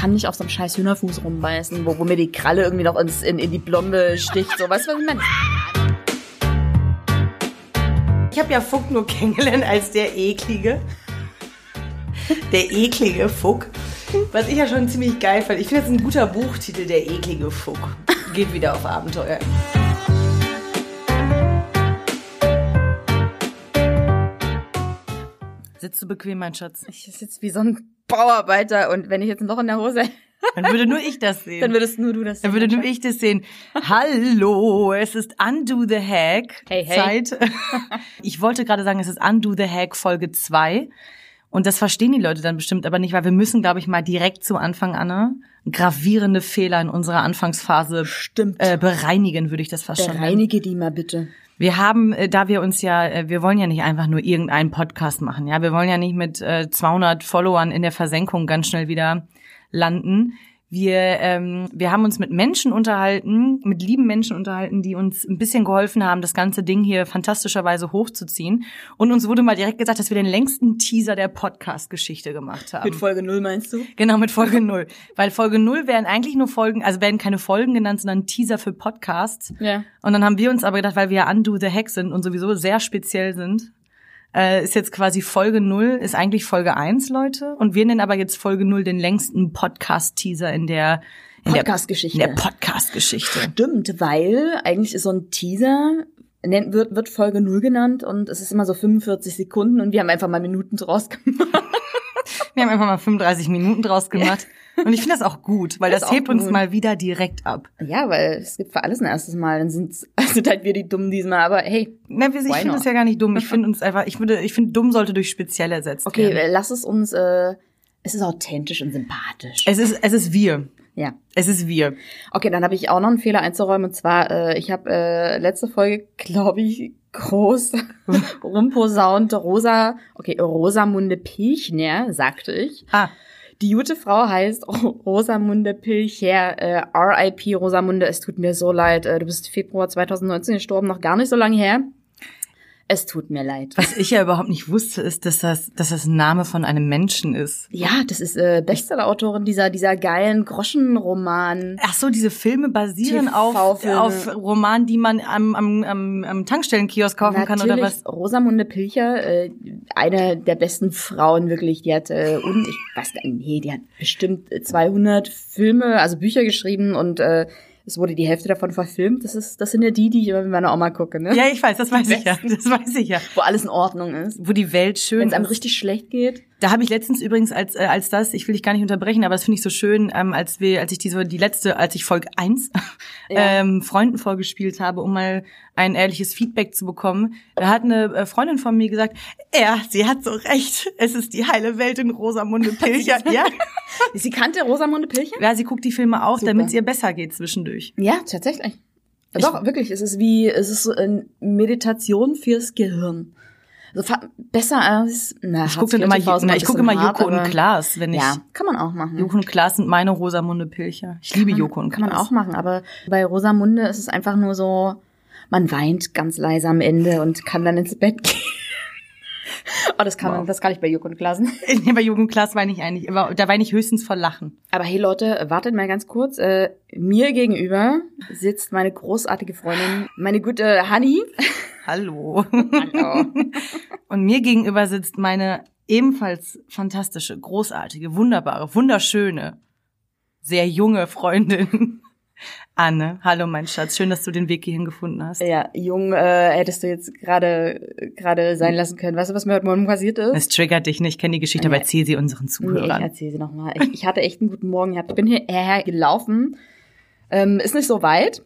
kann nicht auf so einem scheiß Hühnerfuß rumbeißen, wo, wo mir die Kralle irgendwie noch ins, in, in die Blombe sticht. So, weißt du, was ich meine? Ich habe ja Fuck nur kennengelernt als der eklige. Der eklige Fuck. Was ich ja schon ziemlich geil fand. Ich finde das ein guter Buchtitel, der eklige Fuck. Geht wieder auf Abenteuer. Sitzt du bequem, mein Schatz? Ich sitze wie so ein Bauarbeiter und wenn ich jetzt ein Loch in der Hose Dann würde nur ich das sehen. dann würdest nur du das Dann würde nur ich das sehen. Hallo, es ist Undo the Hack Hey, hey. Zeit. Ich wollte gerade sagen, es ist Undo the Hack Folge 2. Und das verstehen die Leute dann bestimmt aber nicht, weil wir müssen, glaube ich, mal direkt zum Anfang, Anne, gravierende Fehler in unserer Anfangsphase Stimmt. äh, bereinigen, würde ich das fast schon nennen. Bereinige die mal bitte. Wir haben, äh, da wir uns ja, äh, wir wollen ja nicht einfach nur irgendeinen Podcast machen, ja, wir wollen ja nicht mit äh, 200 Followern in der Versenkung ganz schnell wieder landen. Wir, ähm, wir haben uns mit Menschen unterhalten, mit lieben Menschen unterhalten, die uns ein bisschen geholfen haben, das ganze Ding hier fantastischerweise hochzuziehen. Und uns wurde mal direkt gesagt, dass wir den längsten Teaser der Podcast-Geschichte gemacht haben. Mit Folge null meinst du? Genau, mit Folge null, Weil Folge null wären eigentlich nur Folgen, also werden keine Folgen genannt, sondern Teaser für Podcasts. Ja. Und dann haben wir uns aber gedacht, weil wir ja Undo the Hack sind und sowieso sehr speziell sind, äh, ist jetzt quasi Folge null ist eigentlich Folge eins, Leute. Und wir nennen aber jetzt Folge null den längsten Podcast-Teaser in der in der- Podcast-Geschichte. In der Podcast-Geschichte. Stimmt, weil eigentlich ist so ein Teaser, nennt, wird, wird Folge null genannt und es ist immer so 45 Sekunden und wir haben einfach mal Minuten draus gemacht. Wir haben einfach mal 35 Minuten draus gemacht. Und ich finde das auch gut, weil Das das, hebt uns gut. mal wieder direkt ab. Ja, weil es gibt für alles ein erstes Mal. Dann sind sind halt wir die Dummen diesmal, aber hey. Na, wir- ich finde es ja gar nicht dumm. Ich finde uns einfach, ich würde, ich finde, dumm sollte durch speziell ersetzt Okay, werden. äh, lass es uns, äh, es ist authentisch und sympathisch. Es ist, es ist wir. Ja. Es ist wir. Okay, dann habe ich auch noch einen Fehler einzuräumen und zwar, äh, ich habe äh, letzte Folge, glaube ich, groß rumposaunt, Rosa, okay, Rosamunde Pilchner, sagte ich. Ah, Die gute Frau heißt Ro- Rosamunde Pilcher, äh, RIP Rosamunde, es tut mir so leid, äh, du bist Februar 2019 gestorben, noch gar nicht so lange her. Es tut mir leid. was ich ja überhaupt nicht wusste, ist, dass das, dass das ein Name von einem Menschen ist. Ja, das ist äh, Bestsellerautorin dieser, dieser geilen Groschenroman. Ach so, diese Filme basieren auf, auf Romanen, die man am, am, am, am Tankstellenkiosk kaufen kann oder was? Rosamunde Pilcher, äh, eine der besten Frauen wirklich, die hat, äh, und ich weiß gar nicht, nee, die hat bestimmt 200 Filme, also Bücher geschrieben und äh, es wurde die Hälfte davon verfilmt. Das ist, das sind ja die, die ich immer mit meiner Oma gucke, ne? Ja, ich weiß, das weiß ich ja. Das weiß ich ja. Wo alles in Ordnung ist. Wo die Welt Wenn schön es einem ist. richtig schlecht geht. Da habe ich letztens übrigens als äh, als das, ich will dich gar nicht unterbrechen, aber das finde ich so schön, ähm, als wir, als ich diese die letzte, als ich Folge 1 Ja. ähm, Freunden vorgespielt habe, um mal ein ehrliches Feedback zu bekommen, da hat eine äh, Freundin von mir gesagt, ja, sie hat so recht, es ist die heile Welt in Rosamunde Pilcher. ja. Sie kannte Rosamunde Pilcher? ja, sie guckt die Filme auch, damit es ihr besser geht zwischendurch. Ja, tatsächlich. Doch, wirklich. Es ist wie, es ist so eine Meditation fürs Gehirn. Also besser als, na, Ich gucke immer, na, ich guck immer Joko und Klaas, wenn ich Ja, kann man auch machen. Joko und Klaas sind meine Rosamunde Pilcher. Ich liebe Kann- Joko und Kann man Klaas. auch machen, aber bei Rosamunde ist es einfach nur so, man weint ganz leise am Ende und kann dann ins Bett gehen. Oh, das kann man, Wow. das kann ich bei Joko und Klaas. Nee, bei Joko und Klaas weine ich eigentlich, aber da weine ich höchstens vor Lachen. Aber hey Leute, wartet mal ganz kurz. Äh, mir gegenüber sitzt meine großartige Freundin, meine gute Honey. Hallo. Hallo. Und mir gegenüber sitzt meine ebenfalls fantastische, großartige, wunderbare, wunderschöne, sehr junge Freundin Anne. Hallo, mein Schatz. Schön, dass du den Weg hierhin gefunden hast. Ja, jung äh, hättest du jetzt gerade gerade sein lassen können. Weißt du, was mir heute Morgen passiert ist? Es triggert dich nicht, ich kenne die Geschichte, aber Nee. erzähl sie unseren Nee, ich Zuhörern. erzähle sie nochmal. Ich, ich hatte echt einen guten Morgen gehabt. Ich bin hierher gelaufen. Ähm, ist nicht so weit.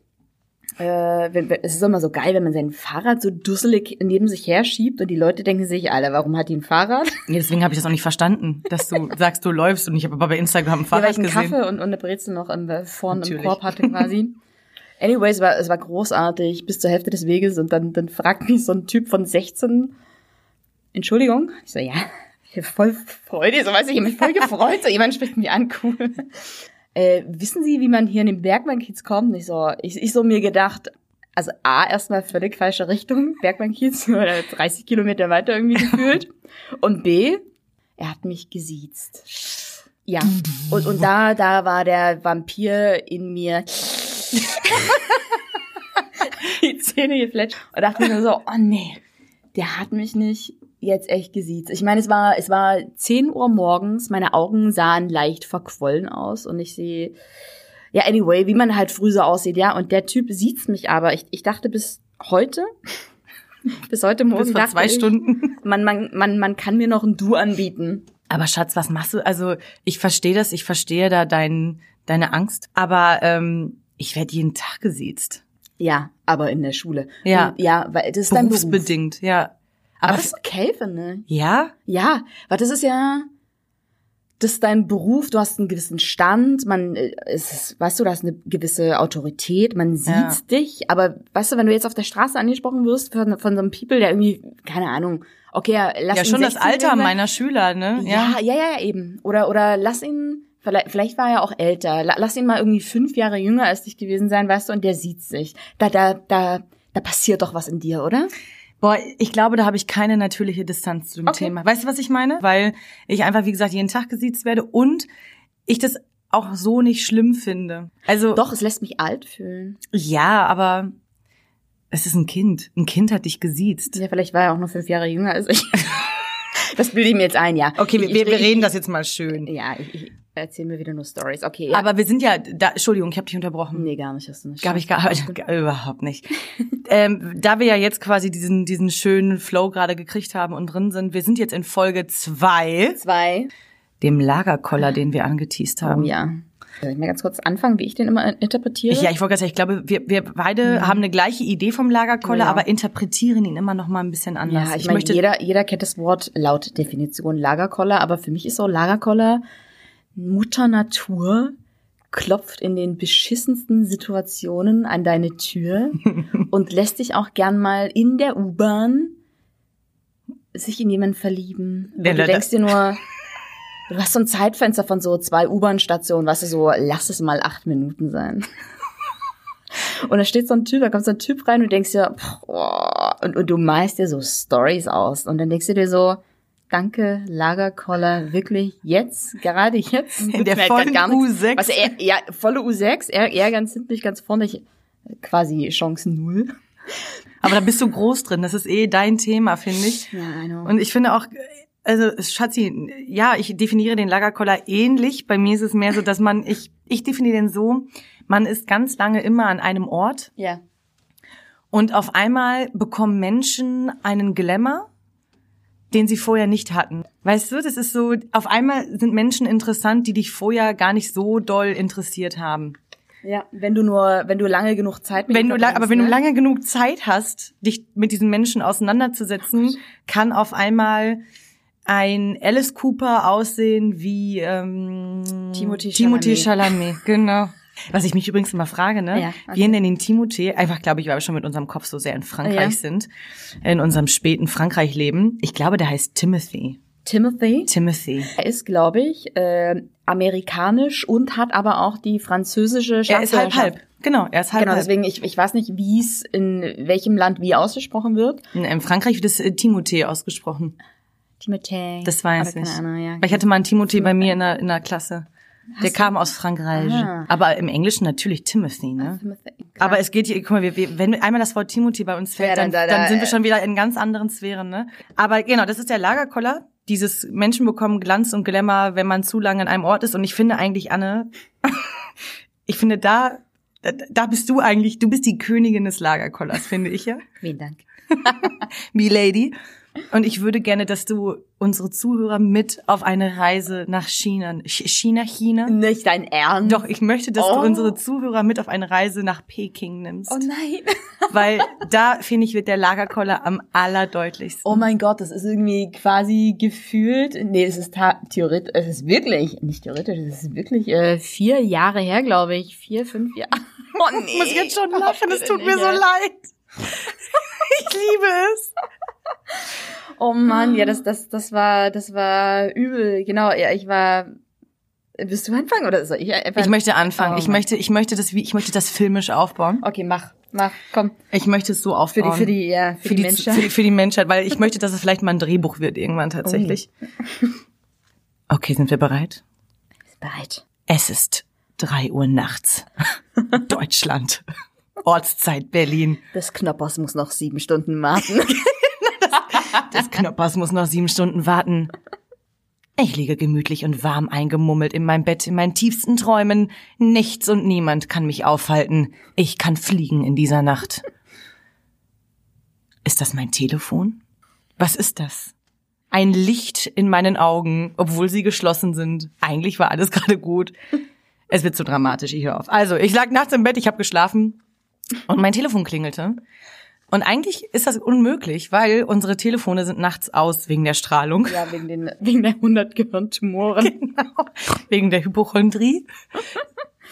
Äh, es ist immer so geil, wenn man sein Fahrrad so dusselig neben sich herschiebt und die Leute denken sich, Alter, warum hat die ein Fahrrad? Ja, deswegen habe ich das auch nicht verstanden, dass du sagst, du läufst und ich habe aber bei Instagram ein Ja, weil Fahrrad ich einen gesehen. Kaffee und, und eine Brezel noch im, vorne im Natürlich. Korb hatte quasi. Anyways, es war, es war großartig bis zur Hälfte des Weges und dann, dann fragt mich so ein Typ von 16, Entschuldigung? Ich so, ja, voll Freude, so weiß ich, ich mich voll gefreut, so jemand spricht mich an, cool. Äh, wissen Sie, wie man hier in den Bergbankkiez kommt? Ich so, ich, ich so mir gedacht, also A, erstmal völlig falsche Richtung, Bergbankkiez, oder 30 Kilometer weiter irgendwie gefühlt. Und B, er hat mich gesiezt. Ja. Und, und da, da war der Vampir in mir die Zähne gefletscht und dachte mir so, oh nee, der hat mich nicht jetzt echt gesiezt. Ich meine, es war, es war 10 Uhr morgens, meine Augen sahen leicht verquollen aus und ich sehe, ja, anyway, wie man halt früh so aussieht, ja, und der Typ sieht's mich aber. Ich, ich dachte bis heute, bis heute Morgen Bis vor zwei ich, Stunden. Man, man, man, man kann mir noch ein Du anbieten. Aber Schatz, was machst du? Also ich verstehe das, ich verstehe da dein, deine Angst, aber ähm, ich werde jeden Tag gesiezt. Ja, aber in der Schule. Ja. Und, ja, weil das ist dein Beruf. Berufsbedingt, ja. Aber Aber das ist okay, finde ich. ja, Ja, weil das ist ja, das ist dein Beruf, du hast einen gewissen Stand, man, äh, ist, weißt du, du hast eine gewisse Autorität, man sieht Ja. dich, aber weißt du, wenn du jetzt auf der Straße angesprochen wirst von, von so einem People, der irgendwie, keine Ahnung, okay, lass ja ihn schon das 16 Alter sein. meiner Schüler, ne? Ja, ja, ja, ja, eben. Oder, oder lass ihn, vielleicht, vielleicht war er auch älter, La- lass ihn mal irgendwie fünf Jahre jünger als dich gewesen sein, weißt du, und der sieht sich. Da, da, da, da passiert doch was in dir, oder? Boah, ich glaube, da habe ich keine natürliche Distanz zu dem Okay. Thema. Weißt du, was ich meine? Weil ich einfach, wie gesagt, jeden Tag gesiezt werde und ich das auch so nicht schlimm finde. Also Doch, es lässt mich alt fühlen. ja, aber es ist ein Kind. Ein Kind hat dich gesiezt. Ja, vielleicht war er auch nur fünf Jahre jünger als ich. das bilde ich mir jetzt ein, ja. Okay, wir, Ich- wir, ich- wir reden das jetzt mal schön. Ja, ich, ich erzähl mir wieder nur Stories. Okay, ja. Aber wir sind ja, da, Entschuldigung, ich habe dich unterbrochen. nee, gar nicht, hast du nicht. Gab ich gar, gar überhaupt nicht. ähm, da wir ja jetzt quasi diesen diesen schönen Flow gerade gekriegt haben und drin sind, wir sind jetzt in Folge zwei, Zwei. dem Lagerkoller, den wir angeteased Oh, haben. ja. Soll ich mal ganz kurz anfangen, wie ich den immer interpretiere? Ich, ja, ich wollte gerade sagen, ich glaube, wir, wir beide haben eine gleiche Idee vom Lagerkoller, Ja. aber interpretieren ihn immer noch mal ein bisschen anders. Ja, ich, meine, jeder, jeder kennt das Wort laut Definition Lagerkoller, aber für mich ist so Lagerkoller Mutter Natur klopft in den beschissensten Situationen an deine Tür und lässt dich auch gern mal in der U-Bahn sich in jemanden verlieben. Und du denkst dir nur, du hast so ein Zeitfenster von so zwei U-Bahn-Stationen, weißt du, so, lass es mal acht Minuten sein. Und da steht so ein Typ, da kommt so ein Typ rein und du denkst dir, boah, und, und du malst dir so Stories aus. Und dann denkst du dir so, danke, Lagerkoller, wirklich jetzt, gerade jetzt. In der halt vollen nichts- U6. Was, er, ja, volle U6, er, er ganz hinten, ich ganz vorne, ich, quasi Chance null. aber da bist du groß drin. Das ist eh dein Thema, finde ich. Ja, I know. Und ich finde auch, also Schatzi, ja, ich definiere den Lagerkoller ähnlich. Bei mir ist es mehr so, dass man, ich, ich definiere den so, man ist ganz lange immer an einem Ort ja. und auf einmal bekommen Menschen einen Glamour, den sie vorher nicht hatten. Weißt du, das ist so, auf einmal sind Menschen interessant, die dich vorher gar nicht so doll interessiert haben. Ja, wenn du nur, wenn du lange genug Zeit mit Wenn du, aber verbringst, wenn du ne? lange genug Zeit hast, dich mit diesen Menschen auseinanderzusetzen, kann auf einmal ein Alice Cooper aussehen wie ähm, Timothée Chalamet. Chalamet. Genau. Was ich mich übrigens immer frage, ne? Ja, okay. Wir nennen ihn Timothée, einfach glaube ich, weil wir schon mit unserem Kopf so sehr in Frankreich Ja. sind, in unserem späten Frankreich-Leben. Ich glaube, der heißt Timothy. Timothy. Timothy. Er ist, glaube ich, äh, amerikanisch und hat aber auch die französische Er ist halb halb. Genau, er ist halb Genau, halb. deswegen, ich, ich weiß nicht, wie es in welchem Land wie ausgesprochen wird. In, in Frankreich wird es äh, Timothée ausgesprochen. Timothy. Das weiß ich. Ahnung, ja. Weil ich hatte mal einen Timothy bei mir in der, in der Klasse. Der kam aus Frankreich. Ah. Aber im Englischen natürlich Timothy, ne? Timothy. Aber es geht hier, guck mal, wir, wenn einmal das Wort Timothy bei uns fällt, Ja, dann, dann- dann, da- da- sind wir schon wieder in ganz anderen Sphären, ne? Aber genau, das ist der Lagerkoller. Dieses Menschen bekommen Glanz und Glamour, wenn man zu lange an einem Ort ist. Und ich finde eigentlich, Anne, ich finde da, da, da bist du eigentlich, du bist die Königin des Lagerkollers, finde ich ja. Vielen Dank. Milady. Und ich würde gerne, dass du unsere Zuhörer mit auf eine Reise nach China, Ch- China, China. Nicht dein Ernst? Doch, ich möchte, dass Oh. du unsere Zuhörer mit auf eine Reise nach Peking nimmst. Oh nein. Weil da, finde ich, wird der Lagerkoller am allerdeutlichsten. Oh mein Gott, das ist irgendwie quasi gefühlt, nee, es ist theoretisch, es ist wirklich, nicht theoretisch, es ist wirklich äh, vier Jahre her, glaube ich. Vier, fünf Jahre. Oh nee. Ich muss jetzt schon lachen, es tut mir so leid. Ich liebe es. Oh Mann, ja, das, das, das war, das war übel. Genau, ja, ich war. Willst du anfangen oder soll ich einfach? Ich möchte anfangen. Oh ich möchte, ich möchte das, wie, ich möchte das filmisch aufbauen. Okay, mach, mach, komm. Ich möchte es so Für aufbauen. die, für die, ja, für, für die, die, Menschen. für, die, für die Menschheit, weil ich möchte, dass es vielleicht mal ein Drehbuch wird irgendwann tatsächlich. Oh. Okay, sind wir bereit? Bereit. Es ist drei Uhr nachts. Deutschland. Ortszeit Berlin. Des Knoppers muss noch sieben Stunden warten. Des Knoppers muss noch sieben Stunden warten. Ich liege gemütlich und warm eingemummelt in meinem Bett in meinen tiefsten Träumen. Nichts und niemand kann mich aufhalten. Ich kann fliegen in dieser Nacht. Ist das mein Telefon? Was ist das? Ein Licht in meinen Augen, obwohl sie geschlossen sind. Eigentlich war alles gerade gut. Es wird zu dramatisch, ich höre auf. Also, ich lag nachts im Bett, ich habe geschlafen und mein Telefon klingelte. Und eigentlich ist das unmöglich, weil unsere Telefone sind nachts aus wegen der Strahlung. ja, wegen, den, wegen der 100 Gehirntumoren. Genau. Wegen der Hypochondrie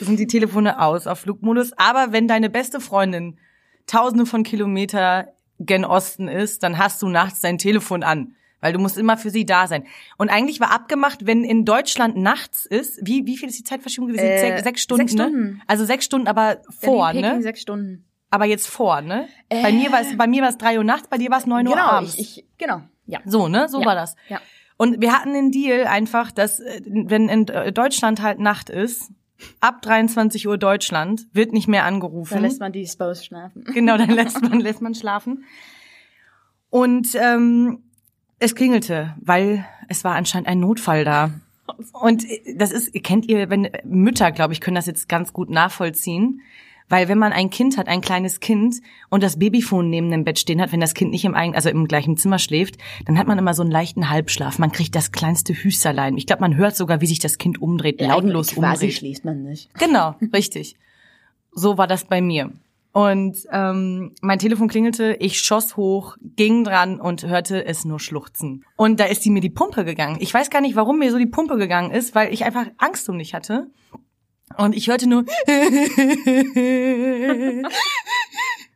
sind die Telefone aus auf Flugmodus. Aber wenn deine beste Freundin tausende von Kilometer gen Osten ist, dann hast du nachts dein Telefon an. Weil du musst immer für sie da sein. Und eigentlich war abgemacht, wenn in Deutschland nachts ist, wie, wie viel ist die Zeitverschiebung gewesen? Äh, sechs, sechs Stunden, sechs Stunden. ne? Also sechs Stunden, aber vor, Berlin, Peking, ne? sechs Stunden. Aber jetzt vor, ne? bei mir war es, bei mir war es drei Uhr nachts, bei dir war es neun Uhr Genau, abends. ich, ich, genau, ja. So, ne? So Ja. war das. Ja. Und wir hatten den Deal einfach, dass äh, wenn in äh, Deutschland halt Nacht ist, ab 23 Uhr Deutschland wird nicht mehr angerufen. Da lässt man die Spouse schlafen. genau, dann lässt man lässt man schlafen. Und ähm, es klingelte, weil es war anscheinend ein Notfall da. Und äh, das ist, kennt ihr, wenn Mütter, glaube ich, können das jetzt ganz gut nachvollziehen. Weil wenn man ein Kind hat, ein kleines Kind und das Babyphone neben dem Bett stehen hat, wenn das Kind nicht im eigenen, also im gleichen Zimmer schläft, dann hat man immer so einen leichten Halbschlaf. Man kriegt das kleinste Hüsterlein. Ich glaube, man hört sogar, wie sich das Kind umdreht, lautenlos Quasi umdreht. schließt man nicht. Genau, richtig. So war das bei mir. Und ähm, mein Telefon klingelte, ich schoss hoch, ging dran und hörte es nur schluchzen. Und da ist die mir die Pumpe gegangen. Ich weiß gar nicht, warum mir so die Pumpe gegangen ist, weil ich einfach Angst um mich hatte. Und ich hörte nur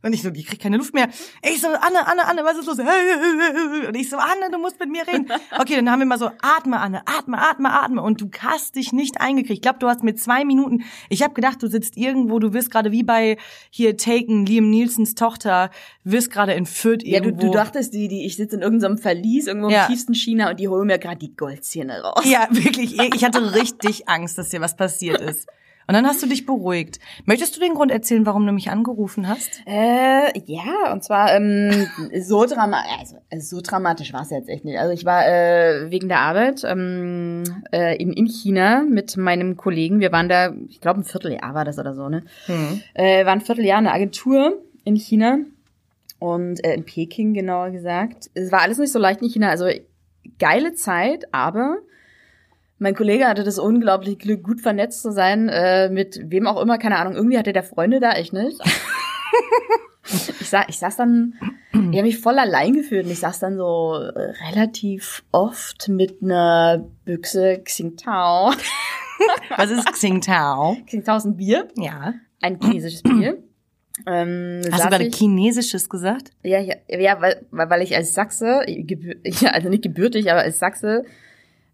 und ich so, ich krieg keine Luft mehr. Ich so, Anne, Anne, Anne, was ist los? Und ich so, Anne, du musst mit mir reden. Okay, dann haben wir mal so, atme, Anne, atme, atme, atme. Und du hast dich nicht eingekriegt. Ich glaube, du hast mit zwei Minuten, ich habe gedacht, du sitzt irgendwo, du wirst gerade wie bei hier Taken, Liam Nielsens Tochter, wirst gerade entführt Ja, du, irgendwo. du dachtest, die, die, ich sitze in irgendeinem Verlies, irgendwo Ja. im tiefsten China und die holen mir gerade die Goldzähne raus. Ja, wirklich. Ich hatte richtig Angst, dass dir was passiert ist. Und dann hast du dich beruhigt. Möchtest du den Grund erzählen, warum du mich angerufen hast? Äh, ja, und zwar ähm, so dramatisch, also äh, so dramatisch war es jetzt echt nicht. Also ich war äh, wegen der Arbeit ähm, äh, in, in China mit meinem Kollegen. Wir waren da, ich glaube ein Vierteljahr war das oder so, ne? Äh, waren ein Vierteljahr in einer Agentur in China und äh, in Peking genauer gesagt. Es war alles nicht so leicht in China, also geile Zeit, aber mein Kollege hatte das unglaubliche Glück, gut vernetzt zu sein, äh, mit wem auch immer, keine Ahnung. Irgendwie hatte der Freunde da, ich nicht. ich, sa ich saß dann, ich habe mich voll allein gefühlt und ich saß dann so äh, relativ oft mit einer Büchse Xingtao. Was ist Xingtao? Xingtao ist ein Bier, Ja. ein chinesisches Bier. Ähm, Hast du gerade Chinesisches gesagt? Ja, ja, ja weil, weil ich als Sachse, also nicht gebürtig, aber als Sachse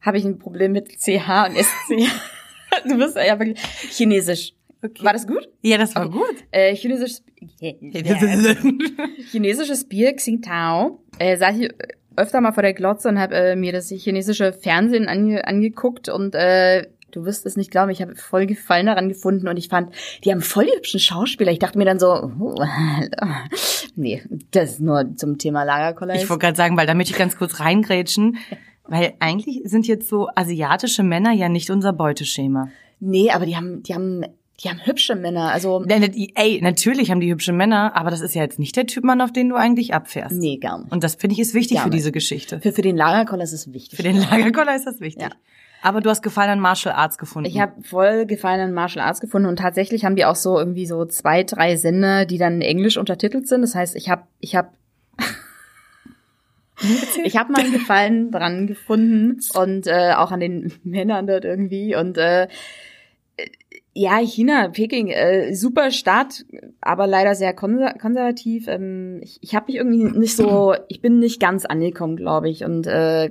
habe ich ein Problem mit CH und SC. du bist ja wirklich chinesisch. Okay. War das gut? Ja, das war Okay. gut. Äh, chinesisches, chinesisches Bier, Xingtao. Äh, saß ich öfter mal vor der Glotze und habe äh, mir das chinesische Fernsehen ange angeguckt und äh, du wirst es nicht glauben, ich habe voll Gefallen daran gefunden und ich fand, die haben voll die hübschen Schauspieler. Ich dachte mir dann so, oh, nee, das ist nur zum Thema Lagerkoller. Ich wollte gerade sagen, weil da möchte ich ganz kurz reingrätschen, weil eigentlich sind jetzt so asiatische Männer ja nicht unser Beuteschema. Nee, aber die haben, die haben, die haben hübsche Männer. Also, Ey, natürlich haben die hübsche Männer, aber das ist ja jetzt nicht der Typ Mann, auf den du eigentlich abfährst. nee, gar nicht. Und das finde ich ist wichtig Gar für nicht. diese Geschichte. Für, für den Lagerkoller ist es wichtig. Für den Lagerkoller ist das wichtig. Ja. Aber du hast Gefallen an Martial Arts gefunden. Ich habe voll Gefallen an Martial Arts gefunden und tatsächlich haben die auch so irgendwie so zwei, drei Sender, die dann in Englisch untertitelt sind. Das heißt, ich habe ich habe ich habe meinen Gefallen dran gefunden und äh, auch an den Männern dort irgendwie und äh, ja, China, Peking, äh, super Stadt, aber leider sehr konser konservativ. Ähm, ich ich habe mich irgendwie nicht so, ich bin nicht ganz angekommen, glaube ich. Und äh,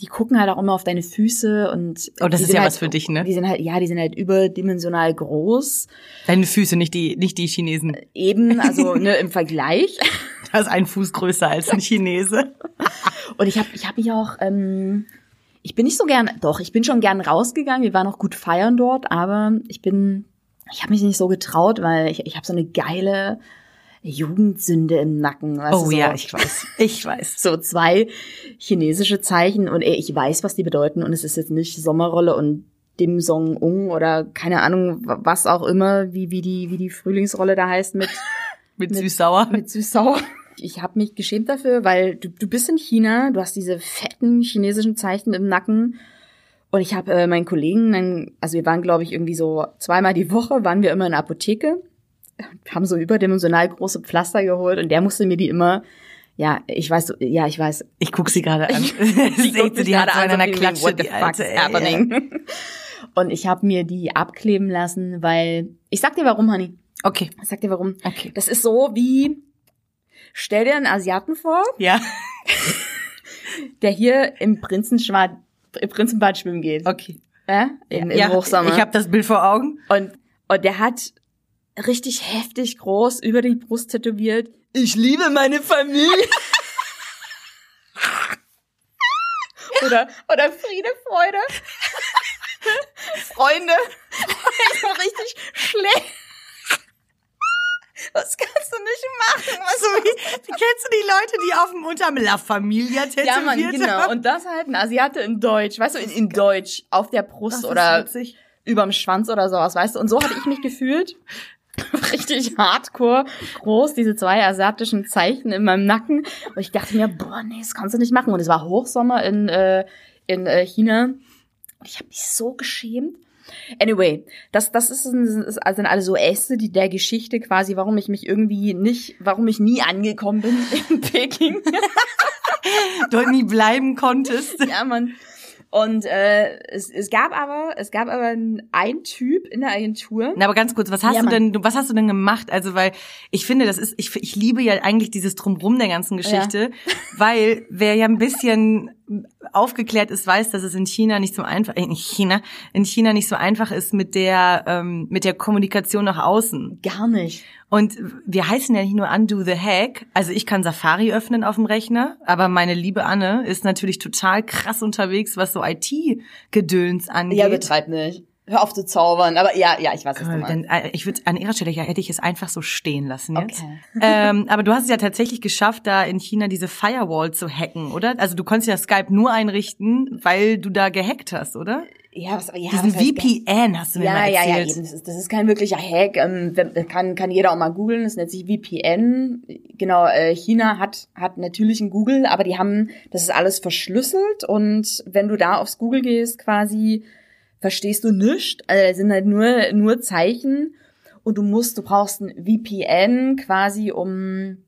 die gucken halt auch immer auf deine Füße und Oh, das ist ja halt, was für dich, ne? Die sind halt, ja, die sind halt überdimensional groß. Deine Füße, nicht die, nicht die Chinesen. Eben, also ne, im Vergleich. Da ist ein Fuß größer als ein Chinese. Und ich habe ich hab mich auch, ähm, ich bin nicht so gern, doch, ich bin schon gern rausgegangen. Wir waren auch gut feiern dort, aber ich bin, ich habe mich nicht so getraut, weil ich, ich habe so eine geile Jugendsünde im Nacken. Oh so, ja, ich weiß. Ich weiß. so zwei chinesische Zeichen und ich weiß, was die bedeuten und es ist jetzt nicht Sommerrolle und Dim Song Ung oder keine Ahnung, was auch immer, wie, wie die, wie die Frühlingsrolle da heißt mit, Mit süß-sauer. mit süß-sauer. Ich habe mich geschämt dafür, weil du, du bist in China, du hast diese fetten chinesischen Zeichen im Nacken. Und ich habe äh, meinen Kollegen, dann, also wir waren, glaube ich, irgendwie so zweimal die Woche, waren wir immer in der Apotheke, haben so überdimensional große Pflaster geholt und der musste mir die immer, ja, ich weiß, ja, ich weiß, Ich guck sie gerade an. die Seht sie, die hat so in einer Klatsche, what the fuck's ey, ja. happening? Und ich habe mir die abkleben lassen, weil, ich sag dir warum, Honey. Okay. Ich sag dir warum. Okay. Das ist so wie, stell dir einen Asiaten vor, Ja. der hier im Prinzenschwad, im Prinzenbad schwimmen geht. Okay. Ja? Im, im ja, Hochsommer. Ich habe das Bild vor Augen. und, und der hat richtig heftig groß über die Brust tätowiert. Ich liebe meine Familie. oder, oder Friede, Freude. Freunde. Ich war richtig schlecht. Das kannst du nicht machen. Was So wie, kennst du die Leute, die auf dem unterm La Familia tätowiert ja, Mann, genau. haben? Und das halt ein Asiate in Deutsch. Weißt du, in, in Deutsch. Auf der Brust oder witzig. überm Schwanz oder sowas, weißt du? Und so hatte ich mich gefühlt. Richtig hardcore, groß, diese zwei asiatischen Zeichen in meinem Nacken. Und ich dachte mir, boah, nee, das kannst du nicht machen. Und es war Hochsommer in, äh, in äh, China. Und ich habe mich so geschämt. Anyway, das, das ist, ein- ist sind alle so Äste die der Geschichte quasi, warum ich mich irgendwie nicht, warum ich nie angekommen bin in Peking. Dort nie bleiben konntest. ja, Mann. Und äh, es, es gab aber, es gab aber einen Typ in der Agentur. Na, aber ganz kurz, was hast Ja, du denn, du- was hast du denn gemacht? Also, weil ich finde, das ist, ich, ich liebe ja eigentlich dieses Drumrum der ganzen Geschichte, weil wer ja ein bisschen aufgeklärt ist, weiß, dass es in China nicht so einfach, äh, in China, in China nicht so einfach ist mit der, ähm, mit der Kommunikation nach außen. Gar nicht. Und wir heißen ja nicht nur Undo the Hack. Also ich kann Safari öffnen auf dem Rechner, aber meine liebe Anne ist natürlich total krass unterwegs, was so IT-Gedöns angeht. Ja, betreib nicht. Hör auf zu zaubern. Aber ja, ja, ich weiß, du Cool. Dann, äh, ich würde an ihrer Stelle ja, hätte ich es einfach so stehen lassen jetzt. Okay. Ähm, aber du hast es ja tatsächlich geschafft, da in China diese Firewall zu hacken, oder? Also du konntest ja Skype nur einrichten, weil du da gehackt hast, oder? Ja, was, ja, Diesen was VPN hast du mir Ja, mal ja, ja, erzählt. eben. Das ist, das ist kein wirklicher Hack. Ähm, kann, kann jeder auch mal googeln. Das nennt sich VPN. Genau, äh, China hat, hat natürlich ein Google, aber die haben, das ist alles verschlüsselt und wenn du da aufs Google gehst, quasi, verstehst du nichts. Also, das sind halt nur, nur Zeichen und du musst, du brauchst ein VPN quasi, um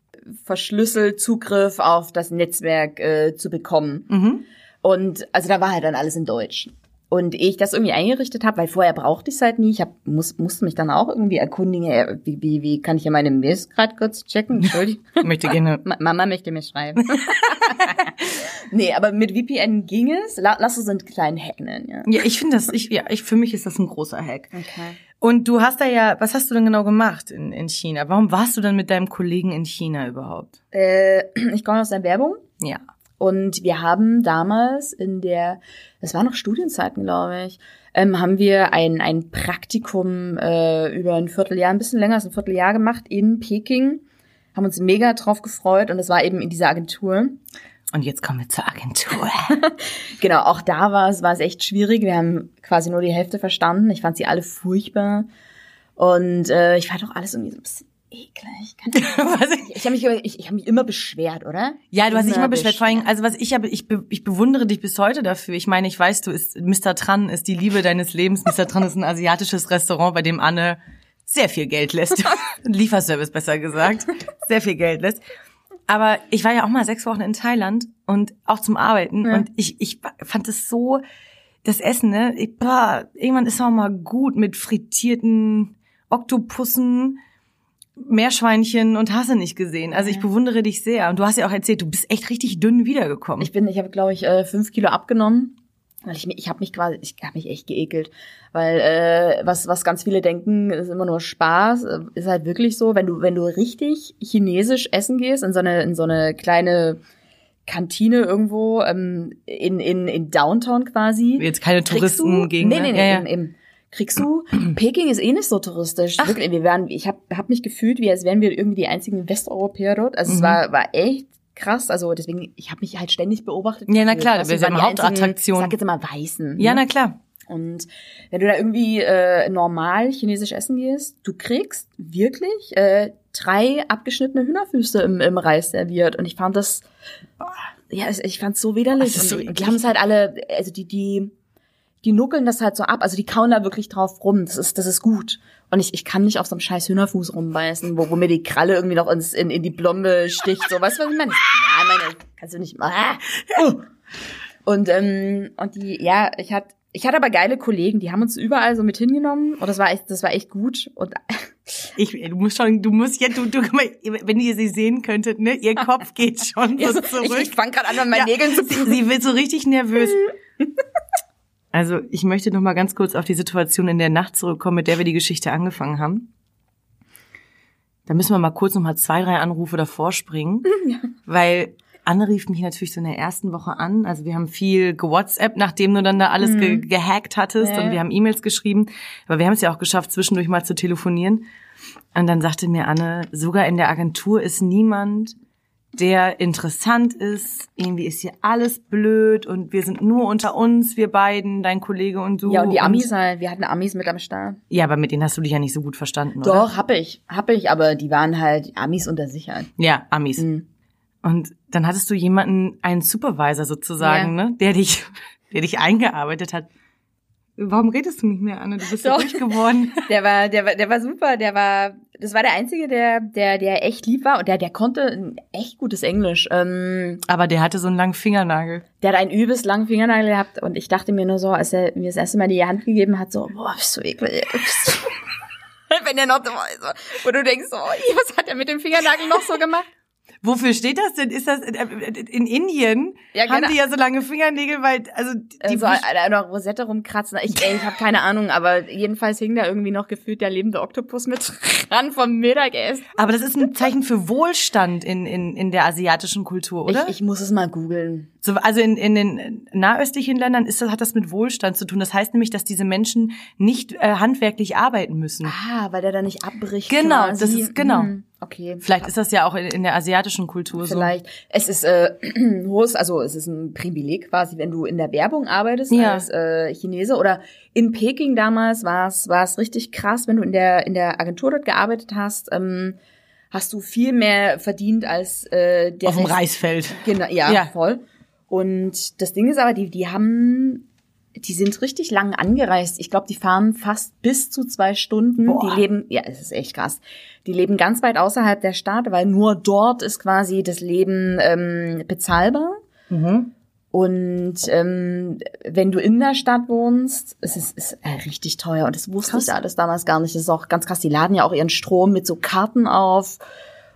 verschlüsselt Zugriff auf das Netzwerk äh, zu bekommen. Mhm. Und also da war halt dann alles in Deutsch. Und ich das irgendwie eingerichtet habe, weil vorher brauchte ich es halt nie, ich hab, muss, musste mich dann auch irgendwie erkundigen, äh, wie, wie, wie kann ich hier meine Mails gerade kurz checken? Entschuldigung. Ich möchte gerne. Ma- Mama möchte mir schreiben. nee, aber mit VPN ging es. La lass uns einen kleinen Hack nennen, ja. Ja, ich finde das, ich, ja, ich, für mich ist das ein großer Hack. Okay. Und du hast da ja, was hast du denn genau gemacht in, in China? Warum warst du denn mit deinem Kollegen in China überhaupt? Äh, ich komme aus der Werbung Ja. Und wir haben damals in der, das war noch Studienzeiten, glaube ich, ähm, haben wir ein, ein Praktikum äh, über ein Vierteljahr, ein bisschen länger als ein Vierteljahr gemacht in Peking. Haben uns mega drauf gefreut und es war eben in dieser Agentur. Und jetzt kommen wir zur Agentur. Genau, auch da war es, war es echt schwierig. Wir haben quasi nur die Hälfte verstanden. Ich fand sie alle furchtbar. Und äh, ich fand auch alles irgendwie so ein bisschen eklig. Ich, ich habe mich, ich, ich hab mich immer beschwert, oder? Ja, du hast dich immer beschwert. Vor allem, also was ich habe, ich, be, ich bewundere dich bis heute dafür. Ich meine, ich weiß, du ist Mr. Tran ist die Liebe deines Lebens. Mr. Tran ist ein asiatisches Restaurant, bei dem Anne sehr viel Geld lässt. Lieferservice besser gesagt. Sehr viel Geld lässt. Aber ich war ja auch mal sechs Wochen in Thailand und auch zum Arbeiten Ja. und ich, ich fand es so, das Essen, ne? Ich, boah, irgendwann ist auch mal gut mit frittierten Oktopussen, Meerschweinchen und hast du nicht gesehen. Also ich bewundere dich sehr. Und du hast ja auch erzählt, du bist echt richtig dünn wiedergekommen. Ich bin, ich habe, glaube ich, äh, fünf Kilo abgenommen. Weil ich, ich habe mich quasi, ich habe mich echt geekelt, weil äh, was was ganz viele denken, ist immer nur Spaß, ist halt wirklich so, wenn du wenn du richtig chinesisch essen gehst in so eine in so eine kleine Kantine irgendwo ähm, in, in, in Downtown quasi. Jetzt keine Kriegst du- Touristengegend. Nee, nee, nee, Ja, ja. Eben, eben. Kriegst du, Peking ist eh nicht so touristisch. Wirklich, wir waren, ich habe hab mich gefühlt, wie als wären wir irgendwie die einzigen Westeuropäer dort. Also es Mhm. war, war echt krass. Also deswegen, ich habe mich halt ständig beobachtet. Ja, na gefühlt. klar, Weißt wir sind Hauptattraktion. Ich sag jetzt immer Weißen. ja, ne? na klar. Und wenn du da irgendwie äh, normal chinesisch essen gehst, du kriegst wirklich äh, drei abgeschnittene Hühnerfüße im, im Reis serviert. Und ich fand das, ja, ich, fand so widerlich. So und die haben es halt alle, also die, die, die nuckeln das halt so ab. Also die kauen da wirklich drauf rum. Das ist, das ist gut. Und ich, ich kann nicht auf so einem scheiß Hühnerfuß rumbeißen, wo, wo mir die Kralle irgendwie noch ins, in, in die Blombe sticht. So, weißt du, was ich meine? Ja, meine, kannst du nicht machen. Und, ähm, und die, ja, ich hatte, ich hatte aber geile Kollegen, die haben uns überall so mit hingenommen und das war echt, das war echt gut. Und Ich, du musst schon, du musst jetzt, du, du, mal, wenn ihr sie sehen könntet, ne, ihr Kopf geht schon so zurück. ich, ich fang gerade an, an meinen Ja, Nägeln zu sie, sie wird so richtig nervös. Also, ich möchte noch mal ganz kurz auf die Situation in der Nacht zurückkommen, mit der wir die Geschichte angefangen haben. Da müssen wir mal kurz noch mal zwei, drei Anrufe davor springen, weil Anne rief mich natürlich so in der ersten Woche an. Also wir haben viel gewhatsApp, nachdem du dann da alles ge gehackt hattest Ja. und wir haben E-Mails geschrieben. Aber wir haben es ja auch geschafft, zwischendurch mal zu telefonieren. Und dann sagte mir Anne, sogar in der Agentur ist niemand, der interessant ist. Irgendwie ist hier alles blöd und wir sind nur unter uns, wir beiden, dein Kollege und du. Ja, und die Amis halt, wir hatten Amis mit am Start. Ja, aber mit denen hast du dich ja nicht so gut verstanden, oder? Doch, hab ich, hab ich, aber die waren halt Amis unter sich halt. Ja, Amis. Mhm. Und dann hattest du jemanden, einen Supervisor sozusagen, Ja. ne, der dich, der dich eingearbeitet hat. Warum redest du nicht mehr, Anne? Du bist so Doch. ruhig geworden. Der war, der war, der war super, der war, das war der einzige, der, der, der echt lieb war und der, der konnte ein echt gutes Englisch. Ähm, Aber der hatte so einen langen Fingernagel. der hat einen übelst langen Fingernagel gehabt und ich dachte mir nur so, als er mir das erste Mal die Hand gegeben hat, so, boah, bist du eklig. Wenn er noch so, wo du denkst, oh, was hat er mit dem Fingernagel noch so gemacht? Wofür steht das denn? Ist das in, in Indien? Ja, haben genau. die ja so lange Fingernägel, weil also die Also an einer Rosette rumkratzen. Ich, ey, ich habe keine Ahnung, aber jedenfalls hing da irgendwie noch gefühlt der lebende Oktopus mit dran vom Mittagessen. Aber das ist ein Zeichen für Wohlstand in, in, in der asiatischen Kultur, oder? Ich, ich muss es mal googeln. so, also in, in den nahöstlichen Ländern ist das, hat das mit Wohlstand zu tun. Das heißt nämlich, dass diese Menschen nicht äh, handwerklich arbeiten müssen. Ah, weil der da nicht abbricht. Genau, quasi. das ist- genau. Hm, Okay. Vielleicht ist das ja auch in, in der asiatischen Kultur Vielleicht. Es ist äh, hohes, also es ist ein Privileg quasi, wenn du in der Werbung arbeitest Ja. als äh, Chinese oder in Peking damals war es war es richtig krass, wenn du in der in der Agentur dort gearbeitet hast, ähm, hast du viel mehr verdient als äh, der so. Auf dem. Reisfeld. Genau, ja, Ja. voll. Und das Ding ist aber, die die haben die sind richtig lang angereist. Ich glaube, die fahren fast bis zu zwei Stunden. Boah. Die leben, ja, es ist echt krass. Die leben ganz weit außerhalb der Stadt, weil nur dort ist quasi das Leben ähm, bezahlbar. Mhm. Und ähm, wenn du in der Stadt wohnst, es ist, ist äh, richtig teuer. Und das wusste Krass. ich alles damals gar nicht. Das ist auch ganz krass. Die laden ja auch ihren Strom mit so Karten auf.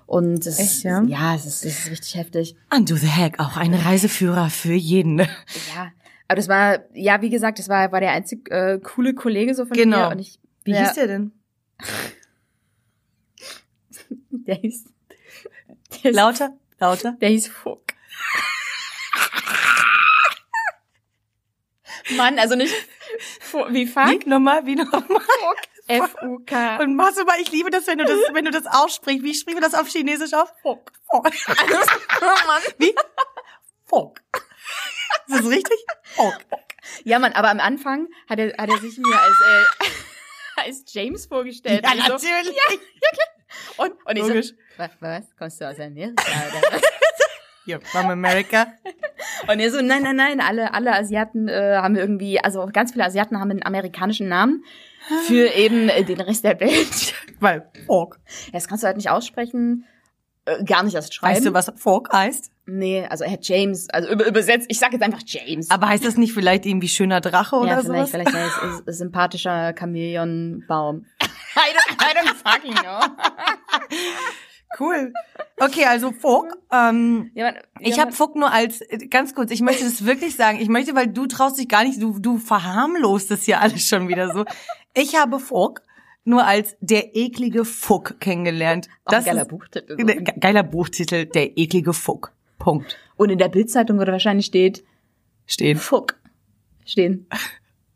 Und es, Echt, ja? ja, es ist, es ist richtig heftig. Undo the Hack, auch ein Reiseführer für jeden. Ja, aber das war, ja, wie gesagt, das war, war der einzig äh, coole Kollege so von Genau. mir. Und ich, Wie ja, hieß der denn? Der hieß, der hieß, Lauter? Lauter? der hieß Fuck. Mann, also nicht wie Fuck, Wie nochmal? Wie nochmal? F-U-K. Und machst du mal, ich liebe das, wenn du das, wenn du das aussprichst. Wie spricht man das auf Chinesisch auf? Fuck. Fuck. Oh Mann. Wie? Fuck. Ist das richtig? Fuck. Ja, Mann, aber am Anfang hat er, hat er sich mir als, äh, als James vorgestellt. Ja, Und ich so, natürlich. und, und ich Logisch. so, was, was, kommst du aus Amerika? Oder? You're from America. Und er so, nein, nein, nein, alle, alle Asiaten äh, haben irgendwie, also ganz viele Asiaten haben einen amerikanischen Namen für eben äh, den Rest der Welt. Weil Fuck. Das kannst du halt nicht aussprechen, äh, gar nicht erst schreiben. Weißt du, was Fuck heißt? Nee, also er hat James, also über, übersetzt, ich sag jetzt einfach James. Aber heißt das nicht vielleicht irgendwie schöner Drache oder ja, vielleicht, sowas? vielleicht ein s- s- sympathischer Chamäleonbaum. I don't, I don't fucking know. Cool. Okay, also Fuck. Ähm, Ja, man, Ich habe Fuck nur als äh, ganz kurz. Ich möchte das wirklich sagen. Ich möchte, weil du traust dich gar nicht. Du du verharmlost das hier alles schon wieder so. Ich habe Fuck nur als der eklige Fuck kennengelernt. Auch ein Das geiler ist- Buchtitel. Ge- Geiler Buchtitel, der eklige Fuck. Punkt. Und in der Bildzeitung würde wahrscheinlich steht, Stehen. Fuck. Stehen.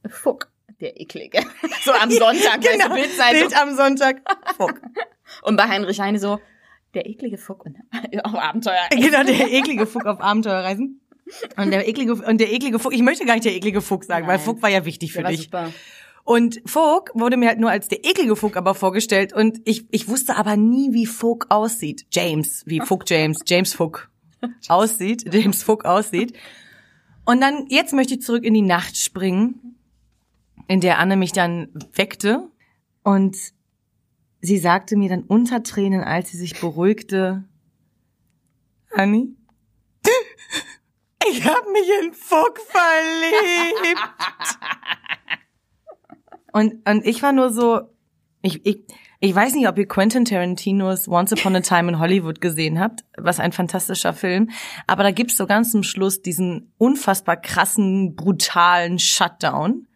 Fuck. Der Eklige. So am Sonntag, du, Bildzeitung. Bild am Sonntag. Fuck. Und bei Heinrich Heine so, der eklige Fuck und auf Abenteuer. genau, der eklige Fuck auf Abenteuerreisen. Und der eklige, und der eklige Fuck, ich möchte gar nicht der eklige Fuck sagen, weil Nein. Fuck war ja wichtig für dich. super. Und Folk wurde mir halt nur als der eklige Folk aber vorgestellt und ich, ich wusste aber nie, wie Folk aussieht. James, wie Folk James, James Folk aussieht, James Folk aussieht. Und dann, jetzt möchte ich zurück in die Nacht springen, in der Anne mich dann weckte und sie sagte mir dann unter Tränen, als sie sich beruhigte, Anni, ich habe mich in Fuck verliebt. Und, und ich war nur so, ich, ich, ich weiß nicht, ob ihr Quentin Tarantinos Once Upon a Time in Hollywood gesehen habt, was ein fantastischer Film, aber da gibt's so ganz zum Schluss diesen unfassbar krassen, brutalen Shutdown.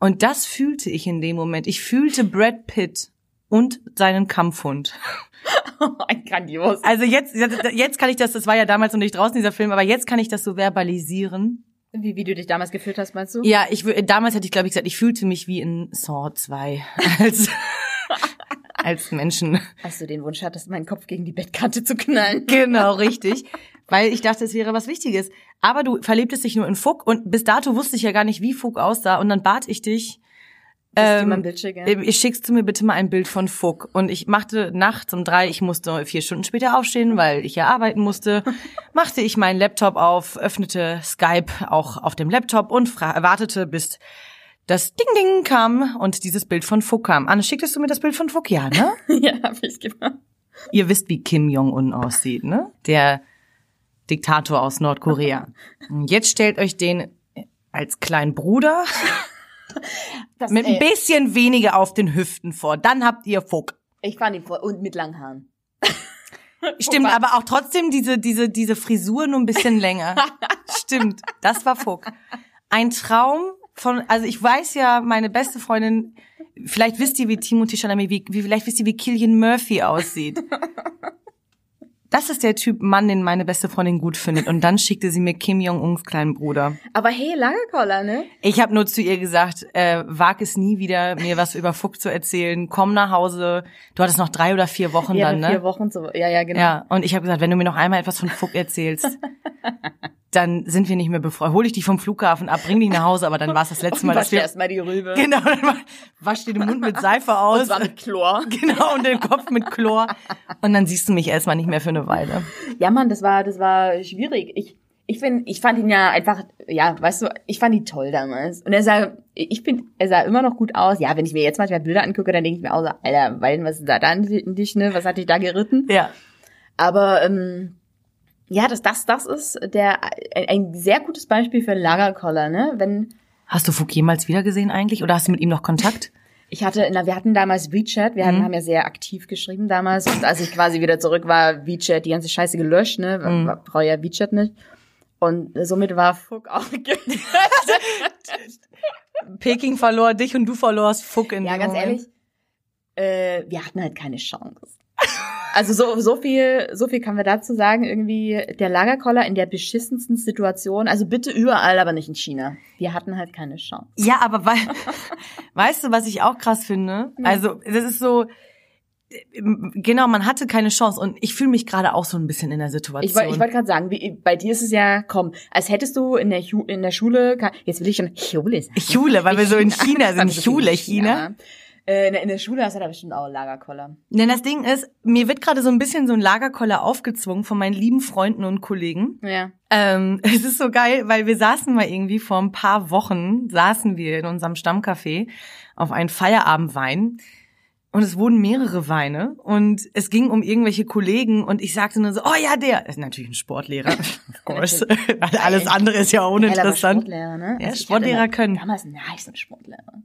Und das fühlte ich in dem Moment. Ich fühlte Brad Pitt und seinen Kampfhund. Ein grandios. Also jetzt, jetzt jetzt kann ich das, das war ja damals noch nicht draußen, dieser Film, aber jetzt kann ich das so verbalisieren. Wie, wie du dich damals gefühlt hast, meinst du? Ja, ich damals hätte ich glaube ich gesagt, ich fühlte mich wie in Saw 2 als als Menschen. Als du den Wunsch hattest, meinen Kopf gegen die Bettkante zu knallen. Genau, richtig, weil ich dachte, es wäre was wichtiges. Aber du verliebtest dich nur in Fuck und bis dato wusste ich ja gar nicht, wie Fuck aussah und dann bat ich dich ähm, äh, schickst du mir bitte mal ein Bild von Fuck. Und ich machte nachts um drei, ich musste vier Stunden später aufstehen, weil ich ja arbeiten musste, machte ich meinen Laptop auf, öffnete Skype auch auf dem Laptop und wartete, bis das Ding Ding kam und dieses Bild von Fuck kam. Anne, schicktest du mir das Bild von Fuck? Ja, ne? ja, hab ich gemacht. Ihr wisst, wie Kim Jong-un aussieht, ne? Der Diktator aus Nordkorea. Jetzt stellt euch den als kleinen Bruder Das, mit ein ey, bisschen weniger auf den Hüften vor. Dann habt ihr Fuck. ich fand ihn vor und mit langen Haaren. Stimmt, Fuck. aber auch trotzdem diese, diese, diese Frisur nur ein bisschen länger. Stimmt, das war Fuck. Ein Traum von, also ich weiß ja, meine beste Freundin, vielleicht wisst ihr, wie Timothy Chalamet, wie, wie vielleicht wisst ihr, wie Killian Murphy aussieht. Das ist der Typ Mann, den meine beste Freundin gut findet. Und dann schickte sie mir Kim Jong-uns kleinen Bruder. Aber hey, Lagerkoller, ne? Ich habe nur zu ihr gesagt, äh, wag es nie wieder, mir was über Fuck zu erzählen. Komm nach Hause. Du hattest noch drei oder vier Wochen Ja, dann, ne? vier Wochen so. Ja, ja, genau. Ja, und ich habe gesagt, wenn du mir noch einmal etwas von Fuck erzählst, dann sind wir nicht mehr befreundet. Hol ich dich vom Flughafen ab, bring dich nach Hause, aber dann war es das letzte Mal, dass Wasch wir... erstmal die Rübe. Genau, dann wa- wasch dir den Mund mit Seife aus. Und zwar mit Chlor. Genau, und den Kopf mit Chlor. Und dann siehst du mich erstmal nicht mehr für eine Weile. Ja, Mann, das war, das war schwierig. Ich, ich find, ich fand ihn ja einfach, ja, weißt du, ich fand ihn toll damals. Und er sah, ich bin, er sah immer noch gut aus. Ja, wenn ich mir jetzt manchmal Bilder angucke, dann denke ich mir auch so, Alter, weil, was ist da da in dich, ne? Was hat dich da geritten? Ja. Aber, ähm, ja, dass das, das ist der, ein, ein sehr gutes Beispiel für Lagerkoller, ne? Wenn, Hast du Fuck jemals wiedergesehen eigentlich? Oder hast du mit ihm noch Kontakt? Ich hatte, na, wir hatten damals WeChat, wir hatten, haben ja sehr aktiv geschrieben damals. Und als ich quasi wieder zurück war, WeChat die ganze Scheiße gelöscht, ne? Mhm. Brauche ja WeChat nicht. Und somit war Fuck auch. Peking verlor dich und du verlorst Fuck in Ja, ganz Moment. ehrlich, äh, wir hatten halt keine Chance. Also so, so viel, so viel kann wir dazu sagen. Irgendwie der Lagerkoller in der beschissensten Situation. Also bitte überall, aber nicht in China. Wir hatten halt keine Chance. Ja, aber weil, weißt du, was ich auch krass finde? Also, das ist so, genau, man hatte keine Chance und ich fühle mich gerade auch so ein bisschen in der Situation. Ich wollte ich wollt gerade sagen, wie, bei dir ist es ja, komm, als hättest du in der, Ju, in der Schule, jetzt will ich schon Schule sagen. Chule, weil wir so in China sind. Chule, China. Ja. Äh, in der- in der Schule hast du da bestimmt auch Lagerkoller. Denn das Ding ist, mir wird gerade so ein bisschen so ein Lagerkoller aufgezwungen von meinen lieben Freunden und Kollegen. Ja. Ähm, es ist so geil, weil wir saßen mal irgendwie vor ein paar Wochen, saßen wir in unserem Stammcafé auf einen Feierabendwein und es wurden mehrere Weine und es ging um irgendwelche Kollegen und ich sagte nur so, oh ja, der ist natürlich ein Sportlehrer, of course. Alles andere ist ja uninteressant. Sportlehrer, ne? Ja, Also ich Sportlehrer können. Damals einen heißen Sportlehrer.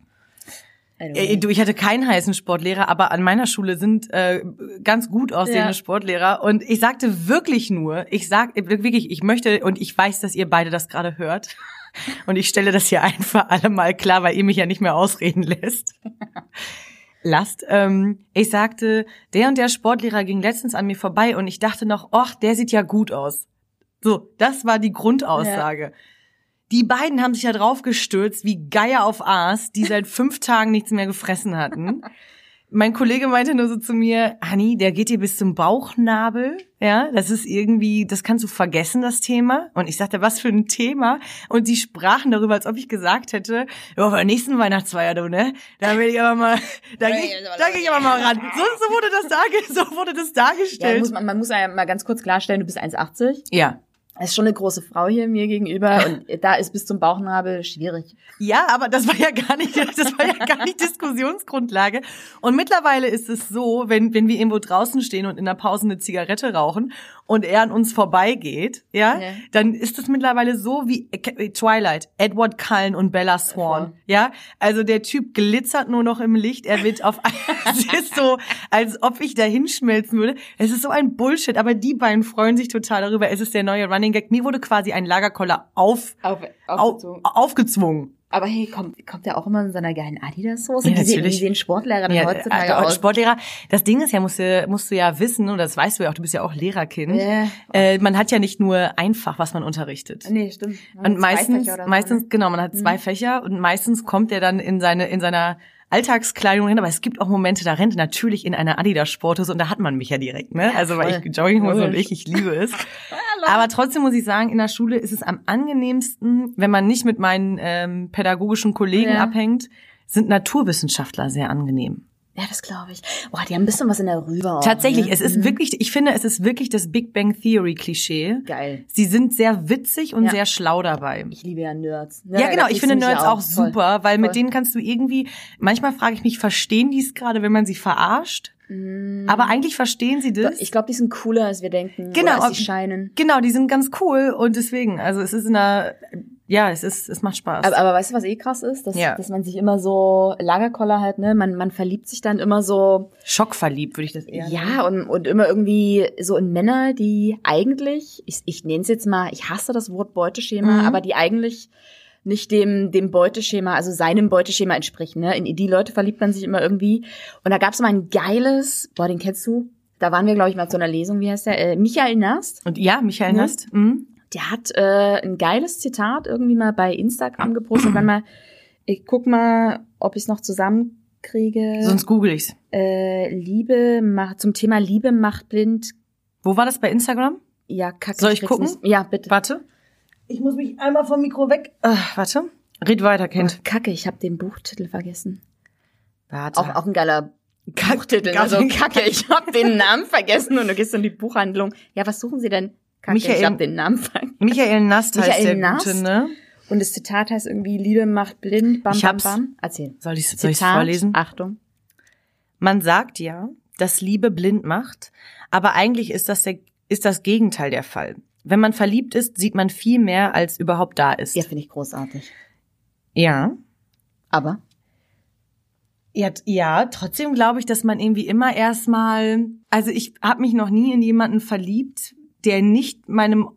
Äh, Du, ich hatte keinen heißen Sportlehrer, aber an meiner Schule sind äh, ganz gut aussehende Ja. Sportlehrer. Und ich sagte wirklich nur, ich sag äh, wirklich, ich möchte, und ich weiß, dass ihr beide das gerade hört. Und ich stelle das hier ein für alle mal klar, weil ihr mich ja nicht mehr ausreden lässt. Lasst. Ähm, ich sagte, der und der Sportlehrer ging letztens an mir vorbei und ich dachte noch, ach, der sieht ja gut aus. So, das war die Grundaussage. Die beiden haben sich ja drauf gestürzt, wie Geier auf Aas, die seit fünf Tagen nichts mehr gefressen hatten. Mein Kollege meinte nur so zu mir, Hani, der geht dir bis zum Bauchnabel. Ja, das ist irgendwie, das kannst du vergessen, das Thema. Und ich sagte, was für ein Thema? Und die sprachen darüber, als ob ich gesagt hätte, ja, bei der nächsten Weihnachtsfeier, du, ne? Da will ich aber mal, da gehe ich, da geh ich aber mal ran. So, so wurde das so wurde das Ja, dargestellt. muss man, man muss ja mal ganz kurz klarstellen, du bist 1,80. Ja. Ist schon eine große Frau hier mir gegenüber und da ist bis zum Bauchnabel schwierig. Ja, aber das war ja gar nicht, das war ja gar nicht Diskussionsgrundlage. Und mittlerweile ist es so, wenn, wenn wir irgendwo draußen stehen und in der Pause eine Zigarette rauchen und er an uns vorbeigeht, ja, Ja. dann ist es mittlerweile so wie äh, Twilight, Edward Cullen und Bella Swan, Voll. ja. Also der Typ glitzert nur noch im Licht, er wird auf, es ist so, als ob ich da hinschmelzen würde. Es ist so ein Bullshit, aber die beiden freuen sich total darüber. Es ist der neue Running Gag. Mir wurde quasi ein Lagerkoller auf, Auf, au, aufgezogen. aufgezwungen. Aber hey, kommt, kommt der auch immer in seiner geilen Adidas-Hose? Ja, wie, sehen, wie natürlich. sehen Sportlehrer denn Ja, heutzutage also aus? Sportlehrer. Das Ding ist ja, musst du, musst du ja wissen, und das weißt du ja auch, du bist ja auch Lehrerkind. Ja. Äh, man hat ja nicht nur einfach, was man unterrichtet. Nee, stimmt. Und meistens, so, meistens, ne? genau, man hat zwei Fächer und meistens kommt er dann in seine, in seiner Alltagskleidung hin, aber es gibt auch Momente, da rennt natürlich in einer Adidas-Sporthose und da hat man mich ja direkt, ne? Also weil ich Jogginghose und ich, ich liebe es. Aber trotzdem muss ich sagen, in der Schule ist es am angenehmsten, wenn man nicht mit meinen ähm, pädagogischen Kollegen Ja. abhängt, sind Naturwissenschaftler sehr angenehm. Ja, das glaube ich. Boah, die haben ein bisschen was in der Rübe auch. Tatsächlich, ne? es ist wirklich, ich finde, es ist wirklich das Big Bang Theory Klischee. Geil. Sie sind sehr witzig und Ja. sehr schlau dabei. Ich liebe ja Nerds. Ja, genau. Ich finde Nerds auch Voll. super, weil mit Voll. denen kannst du irgendwie, manchmal frage ich mich, verstehen die es gerade, wenn man sie verarscht? Aber eigentlich verstehen sie das. Mhm. Ich glaube, die sind cooler, als wir denken. Genau. Oder als sie scheinen. genau, die sind ganz cool und deswegen, also es ist in einer, ja, es ist, es macht Spaß. Aber, aber weißt du, was eh krass ist? Dass, Ja. dass man sich immer so, Lagerkoller halt, ne, man, man verliebt sich dann immer so, Schockverliebt würde ich das eher nennen. ja, und, und immer irgendwie so in Männer, die eigentlich, ich, ich nenne es jetzt mal, ich hasse das Wort Beuteschema, Mhm. aber die eigentlich nicht dem, dem Beuteschema, also seinem Beuteschema entsprechen. Ne? In die Leute verliebt man sich immer irgendwie. Und da gab es mal ein geiles, boah, den kennst du? Da waren wir, glaube ich, mal zu einer Lesung, wie heißt der? Äh, Michael Nast. Und ja, Michael Ja. Nast. Mhm. Der hat äh, ein geiles Zitat irgendwie mal bei Instagram gepostet. Warte mal, ich guck mal, ob ich es noch zusammenkriege. Sonst google ich's. äh, Liebe macht zum Thema Liebe macht blind. Wo war das bei Instagram? Ja, kacke. Soll ich gucken? Nicht. Ja, bitte. Warte. Ich muss mich einmal vom Mikro weg. Ach, warte. Red weiter, Kind. Oh, kacke, ich habe den Buchtitel vergessen. Warte. Auch, auch ein geiler Buchtitel. Kack- Also kacke, ich habe den Namen vergessen und du gehst in die Buchhandlung. Ja, was suchen Sie denn? Kacke, ich Michael- habe den Namen vergessen. Michael Nast heißt Michael der Nast? Gute, ne? Und das Zitat heißt irgendwie Liebe macht blind. Bam, Ich bam, hab's. bam. Erzähl. Soll ich Zitat, vorlesen? Achtung. Man sagt ja, dass Liebe blind macht, aber eigentlich ist das der, ist das Gegenteil der Fall. Wenn man verliebt ist, sieht man viel mehr, als überhaupt da ist. Ja, finde ich großartig. Ja. Aber Ja, ja, trotzdem glaube ich, dass man irgendwie immer erstmal, also ich habe mich noch nie in jemanden verliebt, der nicht meinem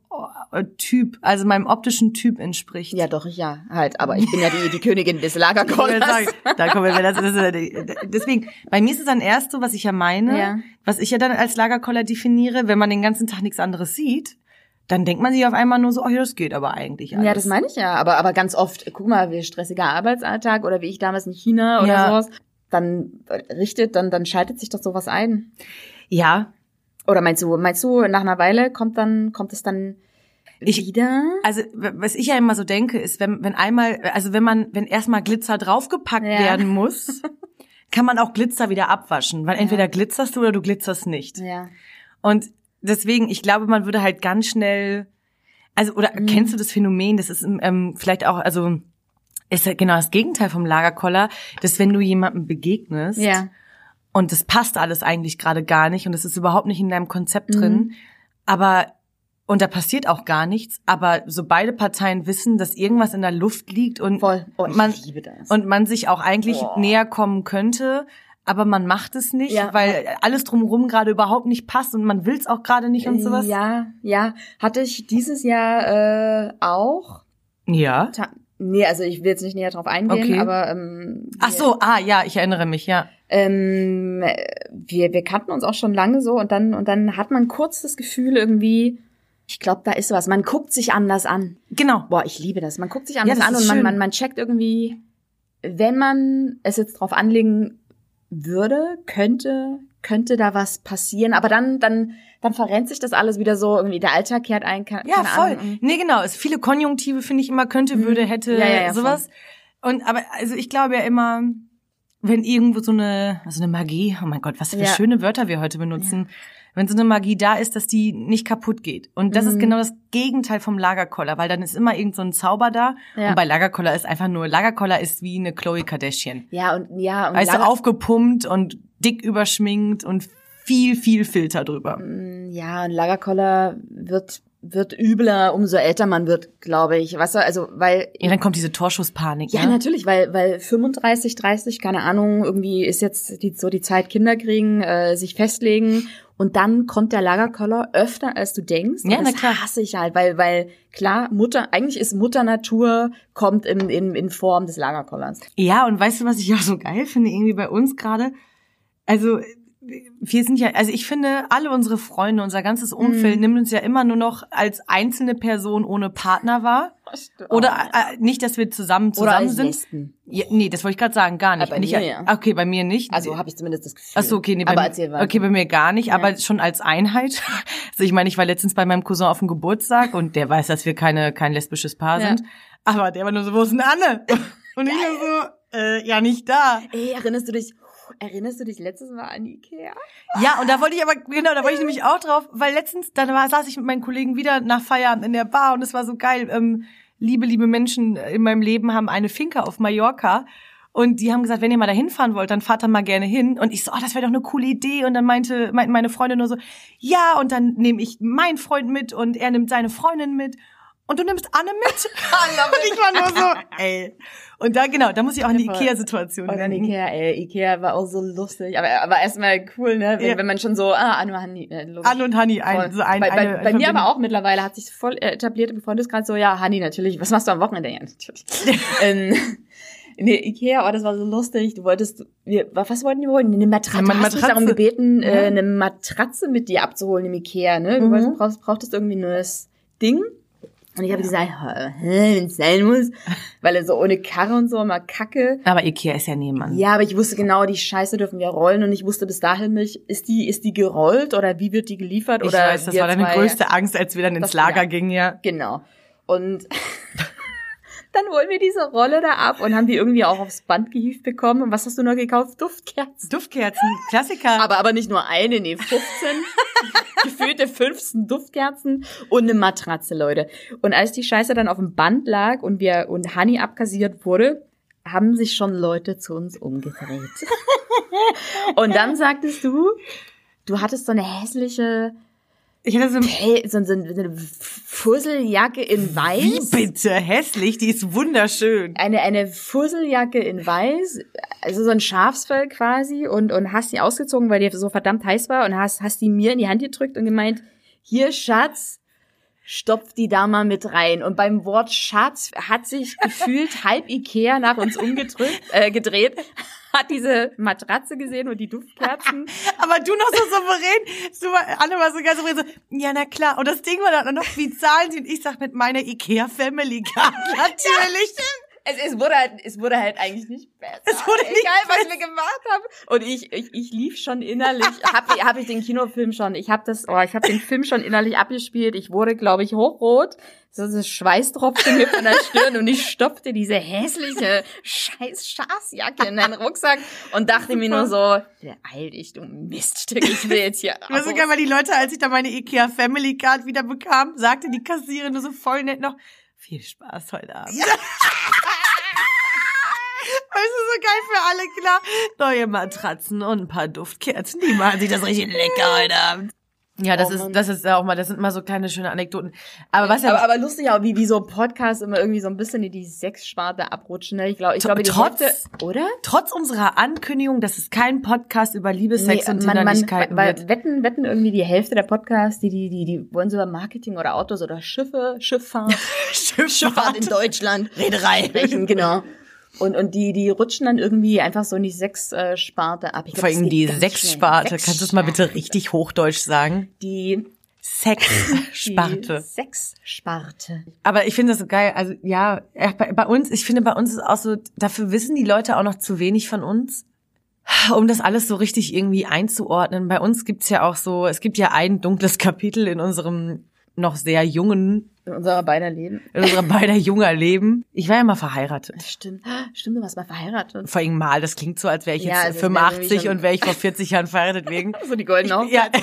äh, Typ, also meinem optischen Typ entspricht. ja, doch, ich ja, halt. Aber ich bin ja die, die Königin des Lagerkollers. da kommen wir, das, das, deswegen, bei mir ist es dann erst so, was ich ja meine, Ja. was ich ja dann als Lagerkoller definiere, wenn man den ganzen Tag nichts anderes sieht, dann denkt man sich auf einmal nur so, oh ja, das geht aber eigentlich alles. Ja, das meine ich ja. Aber, aber ganz oft, guck mal, wie stressiger Arbeitsalltag oder wie ich damals in China oder Ja. sowas, dann richtet, dann, dann schaltet sich doch sowas ein. Ja, Oder meinst du, meinst du, nach einer Weile kommt dann, kommt es dann Ich- wieder? Also was ich ja immer so denke, ist, wenn, wenn einmal, also wenn man, wenn erstmal Glitzer draufgepackt Ja. werden muss, kann man auch Glitzer wieder abwaschen, weil entweder glitzerst du oder du glitzerst nicht. Ja. Und deswegen, ich glaube, man würde halt ganz schnell, also oder Mhm. kennst du das Phänomen? Das ist ähm, vielleicht auch, also ist ja genau das Gegenteil vom Lagerkoller, dass wenn du jemandem begegnest Ja. Und das passt alles eigentlich gerade gar nicht und es ist überhaupt nicht in deinem Konzept Mhm. drin, aber und da passiert auch gar nichts, aber so beide Parteien wissen, dass irgendwas in der Luft liegt und. Oh, man und man sich auch eigentlich Boah. näher kommen könnte, aber man macht es nicht, Ja. weil alles drumherum gerade überhaupt nicht passt und man will es auch gerade nicht und sowas. Ja, ja. Hatte ich dieses Jahr äh, auch. Ja. Nee, also ich will jetzt nicht näher drauf eingehen, Okay. aber ähm, Ach so, ah ja, ich erinnere mich, ja. ähm, wir, wir kannten uns auch schon lange so und dann und dann hat man kurz das Gefühl irgendwie, Ich glaube, da ist was. Man guckt sich anders an. Genau. Boah, ich liebe das. Man guckt sich anders das an und man, man, man checkt irgendwie, wenn man es jetzt drauf anlegen würde, könnte, könnte da was passieren. Aber dann, dann, dann verrennt sich das alles wieder so, irgendwie der Alltag kehrt ein, keine Ja, voll. Ahnung. Nee, genau. Es viele Konjunktive finde ich immer könnte, würde, hätte, Mhm. Ja, ja, ja, sowas. Und aber also ich glaube ja immer, wenn irgendwo so eine so eine Magie, oh mein Gott, was für schöne Wörter wir heute benutzen. Wenn so eine Magie da ist, dass die nicht kaputt geht. Und das Mhm. ist genau das Gegenteil vom Lagerkoller, weil dann ist immer irgend so ein Zauber da. Ja. Und bei Lagerkoller ist einfach nur, Lagerkoller ist wie eine Chloe Kardashian. Ja, und, ja, und Weißt du, Lager- aufgepumpt und dick überschminkt und viel, viel Filter drüber. Ja, ein Lagerkoller wird wird übler, umso älter man wird, glaube ich. Weißt du, also weil Ja, dann kommt diese Torschusspanik. ja, ne? natürlich, weil weil 35, 30, keine Ahnung, irgendwie ist jetzt die, so die Zeit Kinder kriegen, äh, sich festlegen und dann kommt der Lagerkoller öfter als du denkst. Ja, und na das klar. hasse ich halt, weil weil klar Mutter eigentlich ist Mutter Natur kommt in in, in Form des Lagerkollers. Ja, und weißt du, was ich auch so geil finde, irgendwie bei uns gerade? Also, wir sind ja, also ich finde, alle unsere Freunde, unser ganzes. Umfeld nimmt uns ja immer nur noch als einzelne Person ohne Partner wahr. Oder äh, nicht, dass wir zusammen Oh. Oder zusammen als sind. Lesben. Ja, nee, das wollte ich gerade sagen, gar nicht. Aber bei nicht mir ja. Okay, bei mir nicht. Also habe ich zumindest das Gefühl. Ach so, okay, nee, bei, aber mir- erzähl weiter. okay, bei mir gar nicht, aber schon als Einheit. Also ich meine, ich war letztens bei meinem Cousin auf dem Geburtstag und der weiß, dass wir keine kein lesbisches Paar Ja. sind, aber der war nur so, wo ist denn Anne? Und ich nur so, äh, ja, nicht da. Ey, erinnerst du dich? Erinnerst du dich letztes Mal an Ikea? Ja, und da wollte ich aber, genau, da wollte ich nämlich auch drauf, weil letztens, da war, saß ich mit meinen Kollegen wieder nach Feierabend in der Bar und es war so geil. Ähm, liebe, liebe Menschen in meinem Leben haben eine Finca auf Mallorca und die haben gesagt, wenn ihr mal da hinfahren wollt, dann fahrt da mal gerne hin. Und ich so, oh, das wäre doch eine coole Idee. Und dann meinte, meinten meine Freundin nur so, ja, und dann nehme ich meinen Freund mit und er nimmt seine Freundin mit. Und du nimmst Anne mit. und ich war nur so, ey. Und da, genau, da muss ich auch an die Ja. Ikea-Situation Und denken. Ikea, ey, Ikea war auch so lustig. Aber, aber erstmal cool, ne? Wenn, Ja. wenn man schon so, ah, Anu, Hanni, äh. Anne und Hanni, ein, so ein, bei, bei, eine, bei mir aber auch mittlerweile hat sich voll etabliert im Freundeskreis so, ja, Hanni, natürlich. Was machst du am Wochenende? Ja, natürlich. ähm, nee, Ikea, oh, das war so lustig. Du wolltest, wir, was wollten wir holen? Eine Matratze. Eine Du hast mich Matratze. darum gebeten, Ja. äh, eine Matratze mit dir abzuholen im Ikea, ne? Du Mhm. brauchst, brauchtest irgendwie ein neues Ding. Und ich habe gesagt, hä, wenn es sein muss, weil er so ohne Karre und so immer kacke. Aber Ikea ist ja nebenan. Ja, aber ich wusste genau, die Scheiße dürfen wir rollen und ich wusste bis dahin nicht, ist die, ist die gerollt oder wie wird die geliefert Ich oder weiß, das war deine größte Angst, als wir dann ins Lager ja. gingen, ja. Genau. Und dann holen wir diese Rolle da ab und haben die irgendwie auch aufs Band gehievt bekommen. Und was hast du noch gekauft? Duftkerzen. Duftkerzen, Klassiker. Aber, aber nicht nur eine, nee, 15. gefühlte 15 Duftkerzen und eine Matratze, Leute. Und als die Scheiße dann auf dem Band lag und wir, und Honey abkassiert wurde, haben sich schon Leute zu uns umgedreht. und dann sagtest du, du hattest so eine hässliche, ich hatte so Hell- so, so eine Fusseljacke in wie weiß. bitte hässlich, die ist wunderschön. Eine, eine Fusseljacke in weiß, also so ein Schafsfell quasi und, und hast die ausgezogen, weil dir so verdammt heiß war und hast, hast die mir in die Hand gedrückt und gemeint, hier Schatz, stopf die da mal mit rein. Und beim Wort Schatz hat sich gefühlt halb Ikea nach uns umgedrückt, äh, gedreht, hat diese Matratze gesehen und die Duftkerzen. Aber du noch so souverän, du war, Anne war so ganz souverän, so, ja, na klar. Und das Ding war dann noch, wie zahlen sie? Und ich sag mit meiner Ikea Family Card, natürlich. Es, es wurde halt, es wurde halt eigentlich nicht besser. Es wurde nicht Egal, was wir gemacht haben. Und ich, ich, ich lief schon innerlich. Hab, hab ich den Kinofilm schon. Ich habe das, oh, ich habe den Film schon innerlich abgespielt. Ich wurde, glaube ich, hochrot. So das Schweißtropfen mir von der Stirn und ich stopfte diese hässliche scheiß Schafsjacke in meinen Rucksack und dachte mir nur so, beeil dich, du Miststück, ich will jetzt hier raus. geil, weil die Leute, als ich da meine Ikea Family Card wieder bekam, sagte die Kassiererin nur so voll nett noch, viel Spaß heute Abend. So geil für alle, klar. Neue Matratzen und ein paar Duftkerzen, die machen sich das richtig lecker heute Abend. Ja, das Oh ist, das ist auch mal, das sind mal so kleine schöne Anekdoten. Aber was ja, aber, aber lustig auch, wie, wie so Podcasts immer irgendwie so ein bisschen in die Sexsparte abrutschen. Ne? Ich glaube, ich glaube, die trotz- Hälfte, oder? trotz unserer Ankündigung, dass es kein Podcast über Liebe, Sex Nee, und man, man, Zindernlichkeiten weil wird. wetten, wetten irgendwie die Hälfte der Podcasts, die, die, die, die wollen so über Marketing oder Autos oder Schiffe, Schifffahrt, Schifffahrt in Deutschland Reederei. sprechen, genau. Und, und die, die rutschen dann irgendwie einfach so in die Sexsparte ab. Ich glaub, Vor allem die Sechssparte. schnell. Kannst du es mal bitte richtig hochdeutsch sagen? Die Sexsparte. Sexsparte. Aber ich finde das so geil. Also ja, ja, bei, bei uns, ich finde bei uns ist auch so, dafür wissen die Leute auch noch zu wenig von uns, um das alles so richtig irgendwie einzuordnen. Bei uns gibt's ja auch so, es gibt ja ein dunkles Kapitel in unserem noch sehr jungen, In unserer beider Leben. in unserem beider junger Leben. Ich war ja mal verheiratet. Stimmt. Stimmt, du warst mal verheiratet. Vor allem mal, das klingt so, als wäre ich Ja, jetzt wäre nämlich 85 schon- und wäre ich vor 40 Jahren verheiratet wegen. So die goldene Hochzeit.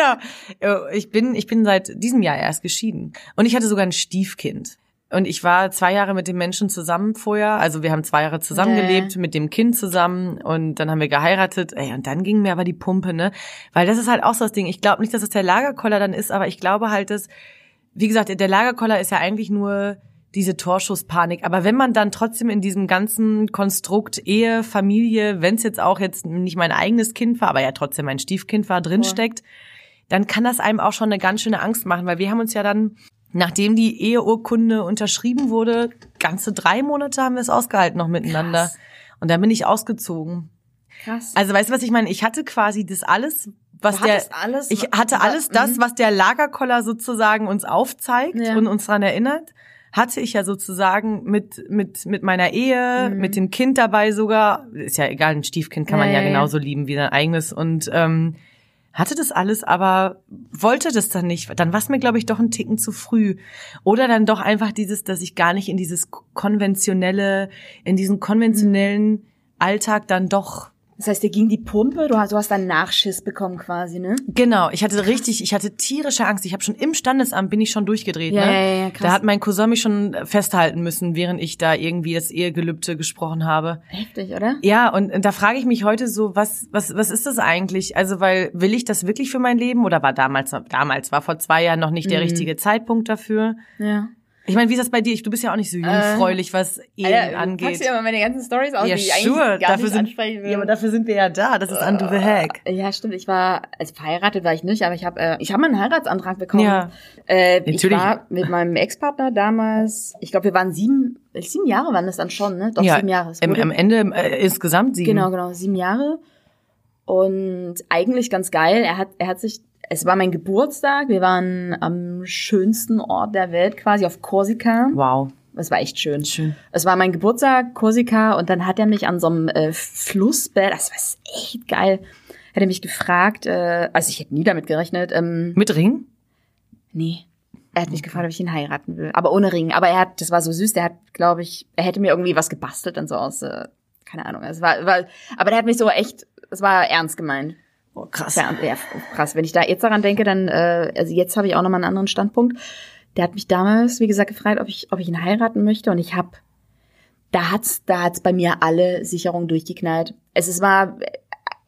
Ja, genau. Ich bin, ich bin seit diesem Jahr erst geschieden. Und ich hatte sogar ein Stiefkind. Und ich war zwei Jahre mit dem Menschen zusammen vorher. Also wir haben zwei Jahre zusammengelebt, Ja. mit dem Kind zusammen. Und dann haben wir geheiratet. Ey, und dann ging mir aber die Pumpe, ne? Weil das ist halt auch so das Ding. Ich glaube nicht, dass es der Lagerkoller dann ist, aber ich glaube halt, dass, wie gesagt, der Lagerkoller ist ja eigentlich nur diese Torschusspanik. Aber wenn man dann trotzdem in diesem ganzen Konstrukt Ehe, Familie, wenn es jetzt auch jetzt nicht mein eigenes Kind war, aber ja trotzdem mein Stiefkind war, drinsteckt, dann kann das einem auch schon eine ganz schöne Angst machen, weil wir haben uns ja dann, nachdem die Eheurkunde unterschrieben wurde, ganze drei Monate haben wir es ausgehalten noch miteinander. Krass. Und dann bin ich ausgezogen. Krass. Also weißt du, was ich meine? Ich hatte quasi das alles, was der alles, ich hatte alles das, mhm. was der Lagerkoller sozusagen uns aufzeigt Ja. und uns dran erinnert, hatte ich ja sozusagen mit mit mit meiner Ehe, Mhm. mit dem Kind dabei sogar. Ist ja egal, ein Stiefkind kann man ja, ja, ja. genauso lieben wie sein eigenes und ähm, hatte das alles, aber wollte das dann nicht. Dann war es mir, glaube ich, doch ein Ticken zu früh. Oder dann doch einfach dieses, dass ich gar nicht in dieses konventionelle, in diesen konventionellen Alltag dann doch Das heißt, dir ging die Pumpe, du hast, du hast dann Nachschiss bekommen quasi, ne? Genau, ich hatte richtig, ich hatte tierische Angst. Ich habe schon im Standesamt bin ich schon durchgedreht. Ja, ne? ja, ja, krass. Da hat mein Cousin mich schon festhalten müssen, während ich da irgendwie das Ehegelübde gesprochen habe. Heftig, oder? Ja, und, und da frage ich mich heute so, was, was, was ist das eigentlich? Also, weil will ich das wirklich für mein Leben oder war damals, damals war vor zwei Jahren noch nicht der Mhm. richtige Zeitpunkt dafür? Ja. Ich meine, wie ist das bei dir? Ich- Du bist ja auch nicht so jungfräulich, was Ehen Alter, du angeht. packst ja immer meine ganzen Stories aus, ja, die ich eigentlich sure, gar dafür nicht sind, ansprechen will. ja, aber dafür sind wir ja da. Das ist under the hack. Ja, stimmt. Ich war, also verheiratet war ich nicht, aber ich habe, äh, ich habe einen Heiratsantrag bekommen. Ja. Äh, ich Natürlich. war mit meinem Ex-Partner damals, ich glaube, wir waren sieben, sieben Jahre waren das dann schon, ne? Doch ja, sieben Jahre. Im, am Ende äh, insgesamt sieben. Genau, genau, sieben Jahre. Und eigentlich ganz geil. Er hat, er hat sich, es war mein Geburtstag. Wir waren am schönsten Ort der Welt, quasi auf Korsika. Wow. Es war echt schön. Schön. Es war mein Geburtstag, Korsika, und dann hat er mich an so einem äh, Flussbett, das war echt geil, hat er mich gefragt, äh, also ich hätte nie damit gerechnet, ähm, Mit Ring? nee. Er hat mich gefragt, ob ich ihn heiraten will, aber ohne Ring. Aber er hat, das war so süß, der hat, glaube ich, er hätte mir irgendwie was gebastelt und so aus, äh, keine Ahnung. Es war, war, aber der hat mich so echt, es war ernst gemeint. Oh, krass. Ja, ja, krass. Wenn ich da jetzt daran denke, dann, äh, also jetzt habe ich auch nochmal einen anderen Standpunkt. Der hat mich damals, wie gesagt, gefragt, ob ich, ob ich ihn heiraten möchte und ich hab, da hat's, da hat's bei mir alle Sicherungen durchgeknallt. Es ist, war,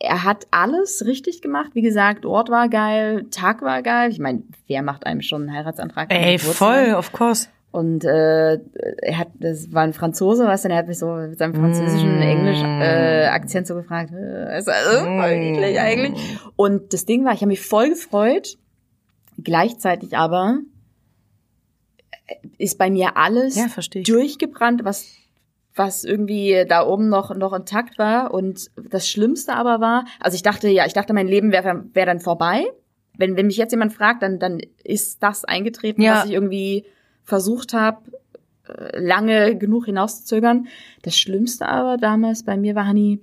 er hat alles richtig gemacht. Wie gesagt, Ort war geil, Tag war geil. Ich meine, wer macht einem schon einen Heiratsantrag? Ey, voll, of course. Und äh, er hat, das war ein Franzose, was denn? Er hat mich so mit seinem französischen Mm. Englisch äh, Akzent so gefragt. Ist also voll eklig eigentlich. Und das Ding war, ich habe mich voll gefreut. Gleichzeitig aber äh, ist bei mir alles Ja, durchgebrannt, was was irgendwie da oben noch noch intakt war und das Schlimmste aber war, also ich dachte ja, ich dachte mein Leben wäre wär dann vorbei. Wenn wenn mich jetzt jemand fragt, dann dann ist das eingetreten, Ja. was ich irgendwie versucht habe lange genug hinauszuzögern. Das Schlimmste aber damals bei mir war Hani,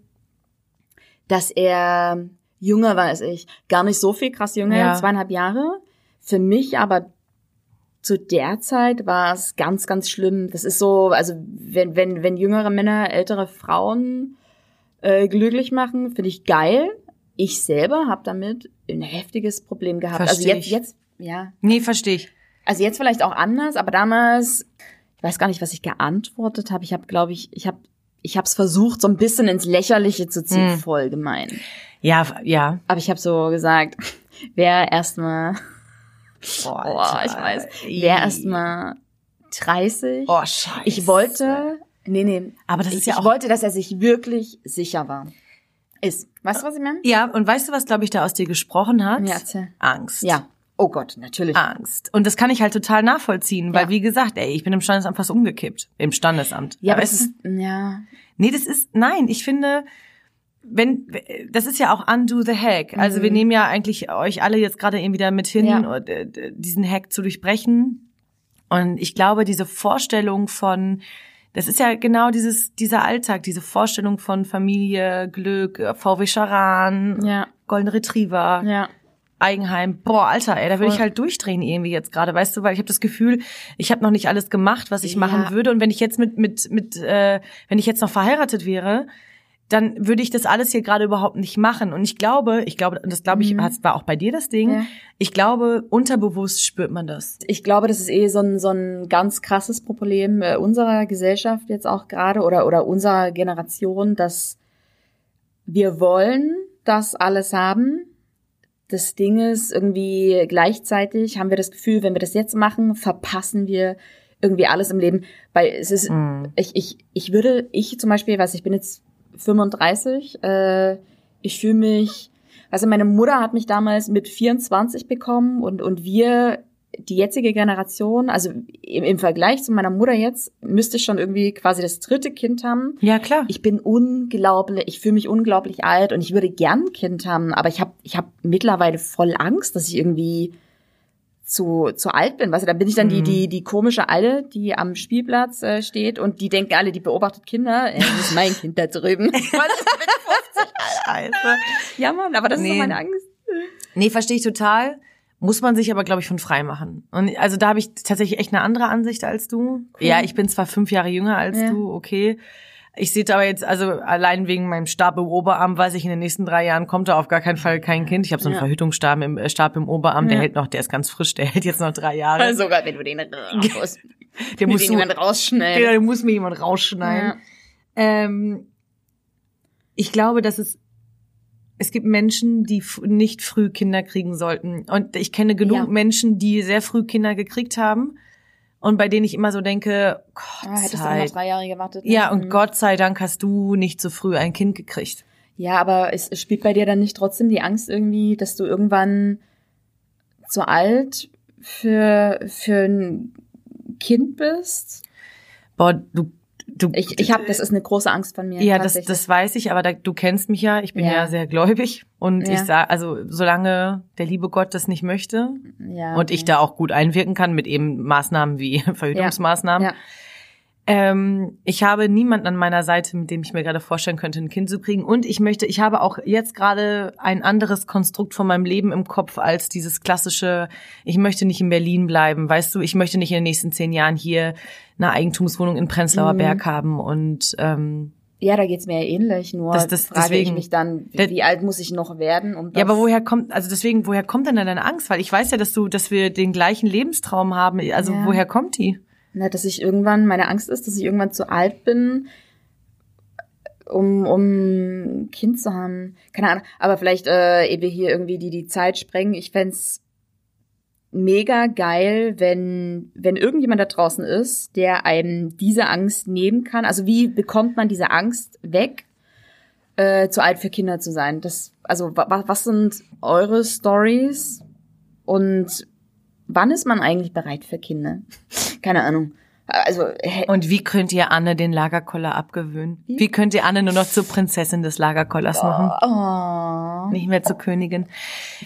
dass er jünger war als ich, gar nicht so viel krass jünger, Ja. zweieinhalb Jahre. Für mich aber zu der Zeit war es ganz, ganz schlimm. Das ist so, also wenn, wenn, wenn jüngere Männer ältere Frauen äh, glücklich machen, finde ich geil. Ich selber habe damit ein heftiges Problem gehabt. also Versteh jetzt, ich. jetzt, ja. Nee, verstehe ich. Also jetzt vielleicht auch anders, aber damals, ich weiß gar nicht, was ich geantwortet habe. Ich habe, glaube ich, ich habe ich habe es versucht, so ein bisschen ins Lächerliche zu ziehen, Hm. voll gemein. Ja, ja. Aber ich habe so gesagt, wer erstmal, Boah, oh, ich weiß, wer erstmal 30. Oh, scheiße. ich wollte, nee, nee, Aber das ist ich, ja ich auch. wollte, dass er sich wirklich sicher war. Ist. Weißt du, was ich meine? Ja, und weißt du, was, glaube ich, da aus dir gesprochen hat? Ja, erzähl. Angst. Ja. Oh Gott, natürlich. Angst. Und das kann ich halt total nachvollziehen, weil Ja. wie gesagt, ey, ich bin im Standesamt fast umgekippt. Im Standesamt. Ja, aber es es ist, ja, Nee, das ist, nein, ich finde, wenn, das ist ja auch undo the hack. Also wir nehmen ja eigentlich euch alle jetzt gerade irgendwie da mit hin, Ja. äh, diesen Hack zu durchbrechen. Und ich glaube, diese Vorstellung von, das ist ja genau dieses, dieser Alltag, diese Vorstellung von Familie, Glück, äh, VW Charan, Ja. Golden Retriever, Ja. Eigenheim. Boah, Alter, ey, da würde ich halt durchdrehen irgendwie jetzt gerade, weißt du, weil ich habe das Gefühl, ich habe noch nicht alles gemacht, was ich Ja. machen würde. Und wenn ich jetzt mit mit mit, äh, wenn ich jetzt noch verheiratet wäre, dann würde ich das alles hier gerade überhaupt nicht machen. Und ich glaube, ich glaube, und das glaube ich, Mhm. war auch bei dir das Ding. Ja. Ich glaube, unterbewusst spürt man das. Ich glaube, das ist eh so ein, so ein ganz krasses Problem äh, unserer Gesellschaft jetzt auch gerade oder, oder unserer Generation, dass wir wollen das alles haben. Das Ding ist irgendwie gleichzeitig haben wir das Gefühl, wenn wir das jetzt machen, verpassen wir irgendwie alles im Leben. Weil es ist, Mhm. ich, ich, ich würde, ich zum Beispiel, weiß ich bin jetzt 35, äh, ich fühle mich, also meine Mutter hat mich damals mit 24 bekommen und, und wir, die jetzige Generation, also im, im Vergleich zu meiner Mutter jetzt, müsste ich schon irgendwie quasi das dritte Kind haben. Ja, klar. Ich bin unglaublich, ich fühle mich unglaublich alt und ich würde gern ein Kind haben, aber ich habe ich hab mittlerweile voll Angst, dass ich irgendwie zu, zu alt bin. Weißt du, da bin ich dann die, Mhm. die, die komische Alte, die am Spielplatz äh, steht und die denken alle, die beobachtet Kinder, äh, das ist mein Kind da drüben. Was ist mit 50? Scheiße. Ja, Mann, aber das ist Nee. so meine Angst. Nee, verstehe ich total. Muss man sich aber, glaube ich, von frei machen. Und also da habe ich tatsächlich echt eine andere Ansicht als du. Ja, ich bin zwar fünf Jahre jünger als Ja. du, okay. Ich sehe aber jetzt, also allein wegen meinem Stab im Oberarm, weiß ich, in den nächsten drei Jahren kommt da auf gar keinen Fall kein Kind. Ich habe so einen Ja. Verhütungsstab im, äh, Stab im Oberarm, der Ja. hält noch, der ist ganz frisch, der hält jetzt noch drei Jahre. Sogar wenn du den raus, der muss den so, jemand genau, rausschneiden. der muss mir jemand rausschneiden. Ja. Ähm, ich glaube, dass es es gibt Menschen, die nicht früh Kinder kriegen sollten. Und ich kenne genug Ja. Menschen, die sehr früh Kinder gekriegt haben und bei denen ich immer so denke, Gott Ah, hättest du noch sei drei Jahre gewartet. ja, Mhm. und Gott sei Dank hast du nicht so früh ein Kind gekriegt. Ja, aber es, es spielt bei dir dann nicht trotzdem die Angst irgendwie, dass du irgendwann zu alt für, für ein Kind bist? Boah, du, du Ich, ich habe, das ist eine große Angst von mir. ja, das, das weiß ich, aber da, du kennst mich ja. Ich bin ja, Ja. sehr gläubig und Ja. ich sage, also solange der liebe Gott das nicht möchte ja, und ich da auch gut einwirken kann mit eben Maßnahmen wie Verhütungsmaßnahmen, Ja. Ähm, ich habe niemanden an meiner Seite, mit dem ich mir gerade vorstellen könnte, ein Kind zu kriegen. Und ich möchte, ich habe auch jetzt gerade ein anderes Konstrukt von meinem Leben im Kopf als dieses klassische, ich möchte nicht in Berlin bleiben, weißt du, ich möchte nicht in den nächsten zehn Jahren hier eine Eigentumswohnung in Prenzlauer Mhm. Berg haben und ähm, Ja, da geht's mir ja ähnlich, nur Das- das- frage ich deswegen- mich dann, wie, wie alt muss ich noch werden? Um das, ja, aber woher kommt, also deswegen, woher kommt denn deine Angst? Weil ich weiß ja, dass du, dass wir den gleichen Lebenstraum haben. Also Ja. woher kommt die? Na, dass ich irgendwann, meine Angst ist, dass ich irgendwann zu alt bin, um, um ein Kind zu haben. Keine Ahnung. Aber vielleicht, äh, ehe wir hier irgendwie die, die Zeit sprengen, ich fänd's mega geil, wenn, wenn irgendjemand da draußen ist, der einem diese Angst nehmen kann. Also wie bekommt man diese Angst weg, äh, zu alt für Kinder zu sein? Das, also wa, was sind eure Stories und wann ist man eigentlich bereit für Kinder? Keine Ahnung. Also, Und wie könnt ihr Anne den Lagerkoller abgewöhnen? Wie könnt ihr Anne nur noch zur Prinzessin des Lagerkollers machen? oh, Nicht mehr zur Königin.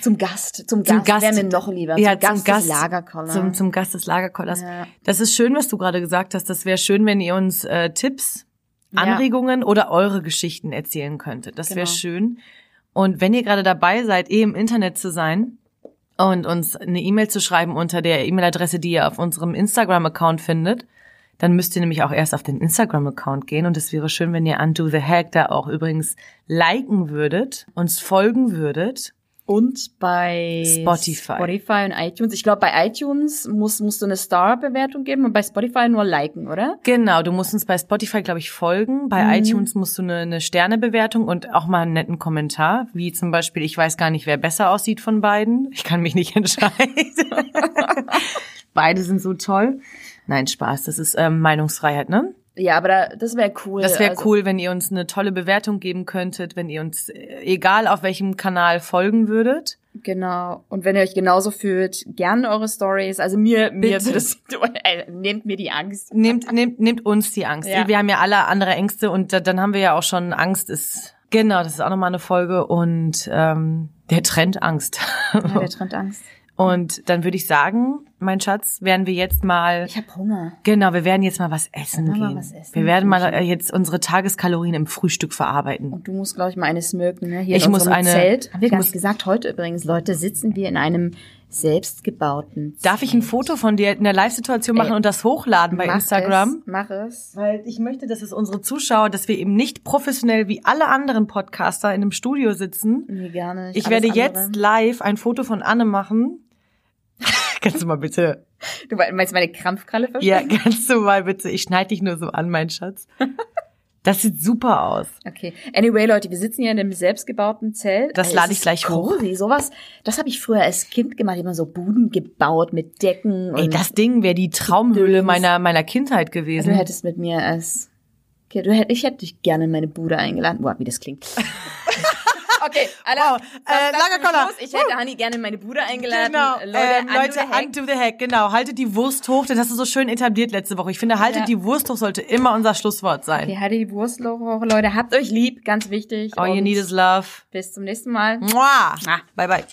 zum Gast, zum, Zum Gast, Gast. wäre mir noch lieber. Ja, zum Gast, zum Gast. des Lagerkoller. Zum, zum Gast des Lagerkollers. Ja. Das ist schön, was du gerade gesagt hast. Das wäre schön, wenn ihr uns äh, Tipps, Ja. Anregungen oder eure Geschichten erzählen könntet. Das wäre Genau. schön. Und wenn ihr gerade dabei seid, eh im Internet zu sein und uns eine E-Mail zu schreiben unter der E-Mail-Adresse, die ihr auf unserem Instagram-Account findet, dann müsst ihr nämlich auch erst auf den Instagram-Account gehen. Und es wäre schön, wenn ihr Undo the Hack da auch übrigens liken würdet, uns folgen würdet. Und bei Spotify. Spotify und iTunes. Ich glaube, bei iTunes musst, musst du eine Star-Bewertung geben und bei Spotify nur liken, oder? Genau, du musst uns bei Spotify, glaube ich, folgen. Bei Mhm. iTunes musst du eine, eine Sternebewertung und auch mal einen netten Kommentar, wie zum Beispiel, ich weiß gar nicht, wer besser aussieht von beiden. Ich kann mich nicht entscheiden. Beide sind so toll. Nein, Spaß, das ist ähm, Meinungsfreiheit, ne? Ja, aber da, das wäre cool. Das wäre Also, cool, wenn ihr uns eine tolle Bewertung geben könntet, wenn ihr uns, äh, egal auf welchem Kanal, folgen würdet. Genau. Und wenn ihr euch genauso fühlt, gerne eure Stories. Also mir, mir es, äh, nehmt mir die Angst. Nehmt, nehmt, nehmt uns die Angst. Ja. Wir haben ja alle andere Ängste und da, dann haben wir ja auch schon Angst ist Genau, das ist auch nochmal eine Folge. Und ähm, der Trend Angst. Ja, der Trend Angst. Und dann würde ich sagen, mein Schatz, werden wir jetzt mal. Ich habe Hunger. Genau, wir werden jetzt mal was essen gehen. was essen. Wir werden mal äh, jetzt unsere Tageskalorien im Frühstück verarbeiten. Und du musst, glaube ich, mal eine smirken, ne? Hier Ich in muss unserem eine- Zelt. Haben wir ich gar muss- nicht gesagt. Heute übrigens, Leute, sitzen wir in einem selbstgebauten Zelt. Darf ich ein Foto von dir in der Live-Situation machen Ey, und das hochladen bei Mach Instagram? Es, mach es. Weil ich möchte, dass es unsere Zuschauer, dass wir eben nicht professionell wie alle anderen Podcaster in einem Studio sitzen. Nee, nicht. Ich werde andere. jetzt live ein Foto von Anne machen. Kannst du mal bitte? Du meinst meine Krampfkralle Ja, verstecken? kannst du mal bitte? Ich schneide dich nur so an, mein Schatz. Das sieht super aus. Okay. Anyway, Leute, wir sitzen hier in einem selbstgebauten Zelt. Das lade ich gleich hoch. cozy. Sowas, das habe ich früher als Kind gemacht. Immer so Buden gebaut mit Decken. Ey, und das Ding wäre die Traumhöhle meiner meiner Kindheit du gewesen. hättest mit mir als okay, du hätt, ich hätte dich gerne in meine Bude eingeladen. Boah, wie das klingt. Okay, alle, Wow, das- äh, das langer zum Koller. Schluss. Ich hätte Hani gerne in meine Bude eingeladen. Genau, Leute, ähm, undo Leute, the hack. undo the heck, genau. Haltet die Wurst hoch, das hast du so schön etabliert letzte Woche. Ich finde, haltet Ja. die Wurst hoch sollte immer unser Schlusswort sein. Okay, haltet die Wurst hoch, Leute. Habt euch lieb, ganz wichtig. All you Und need is love. Bis zum nächsten Mal. Mua. Ah. Bye bye.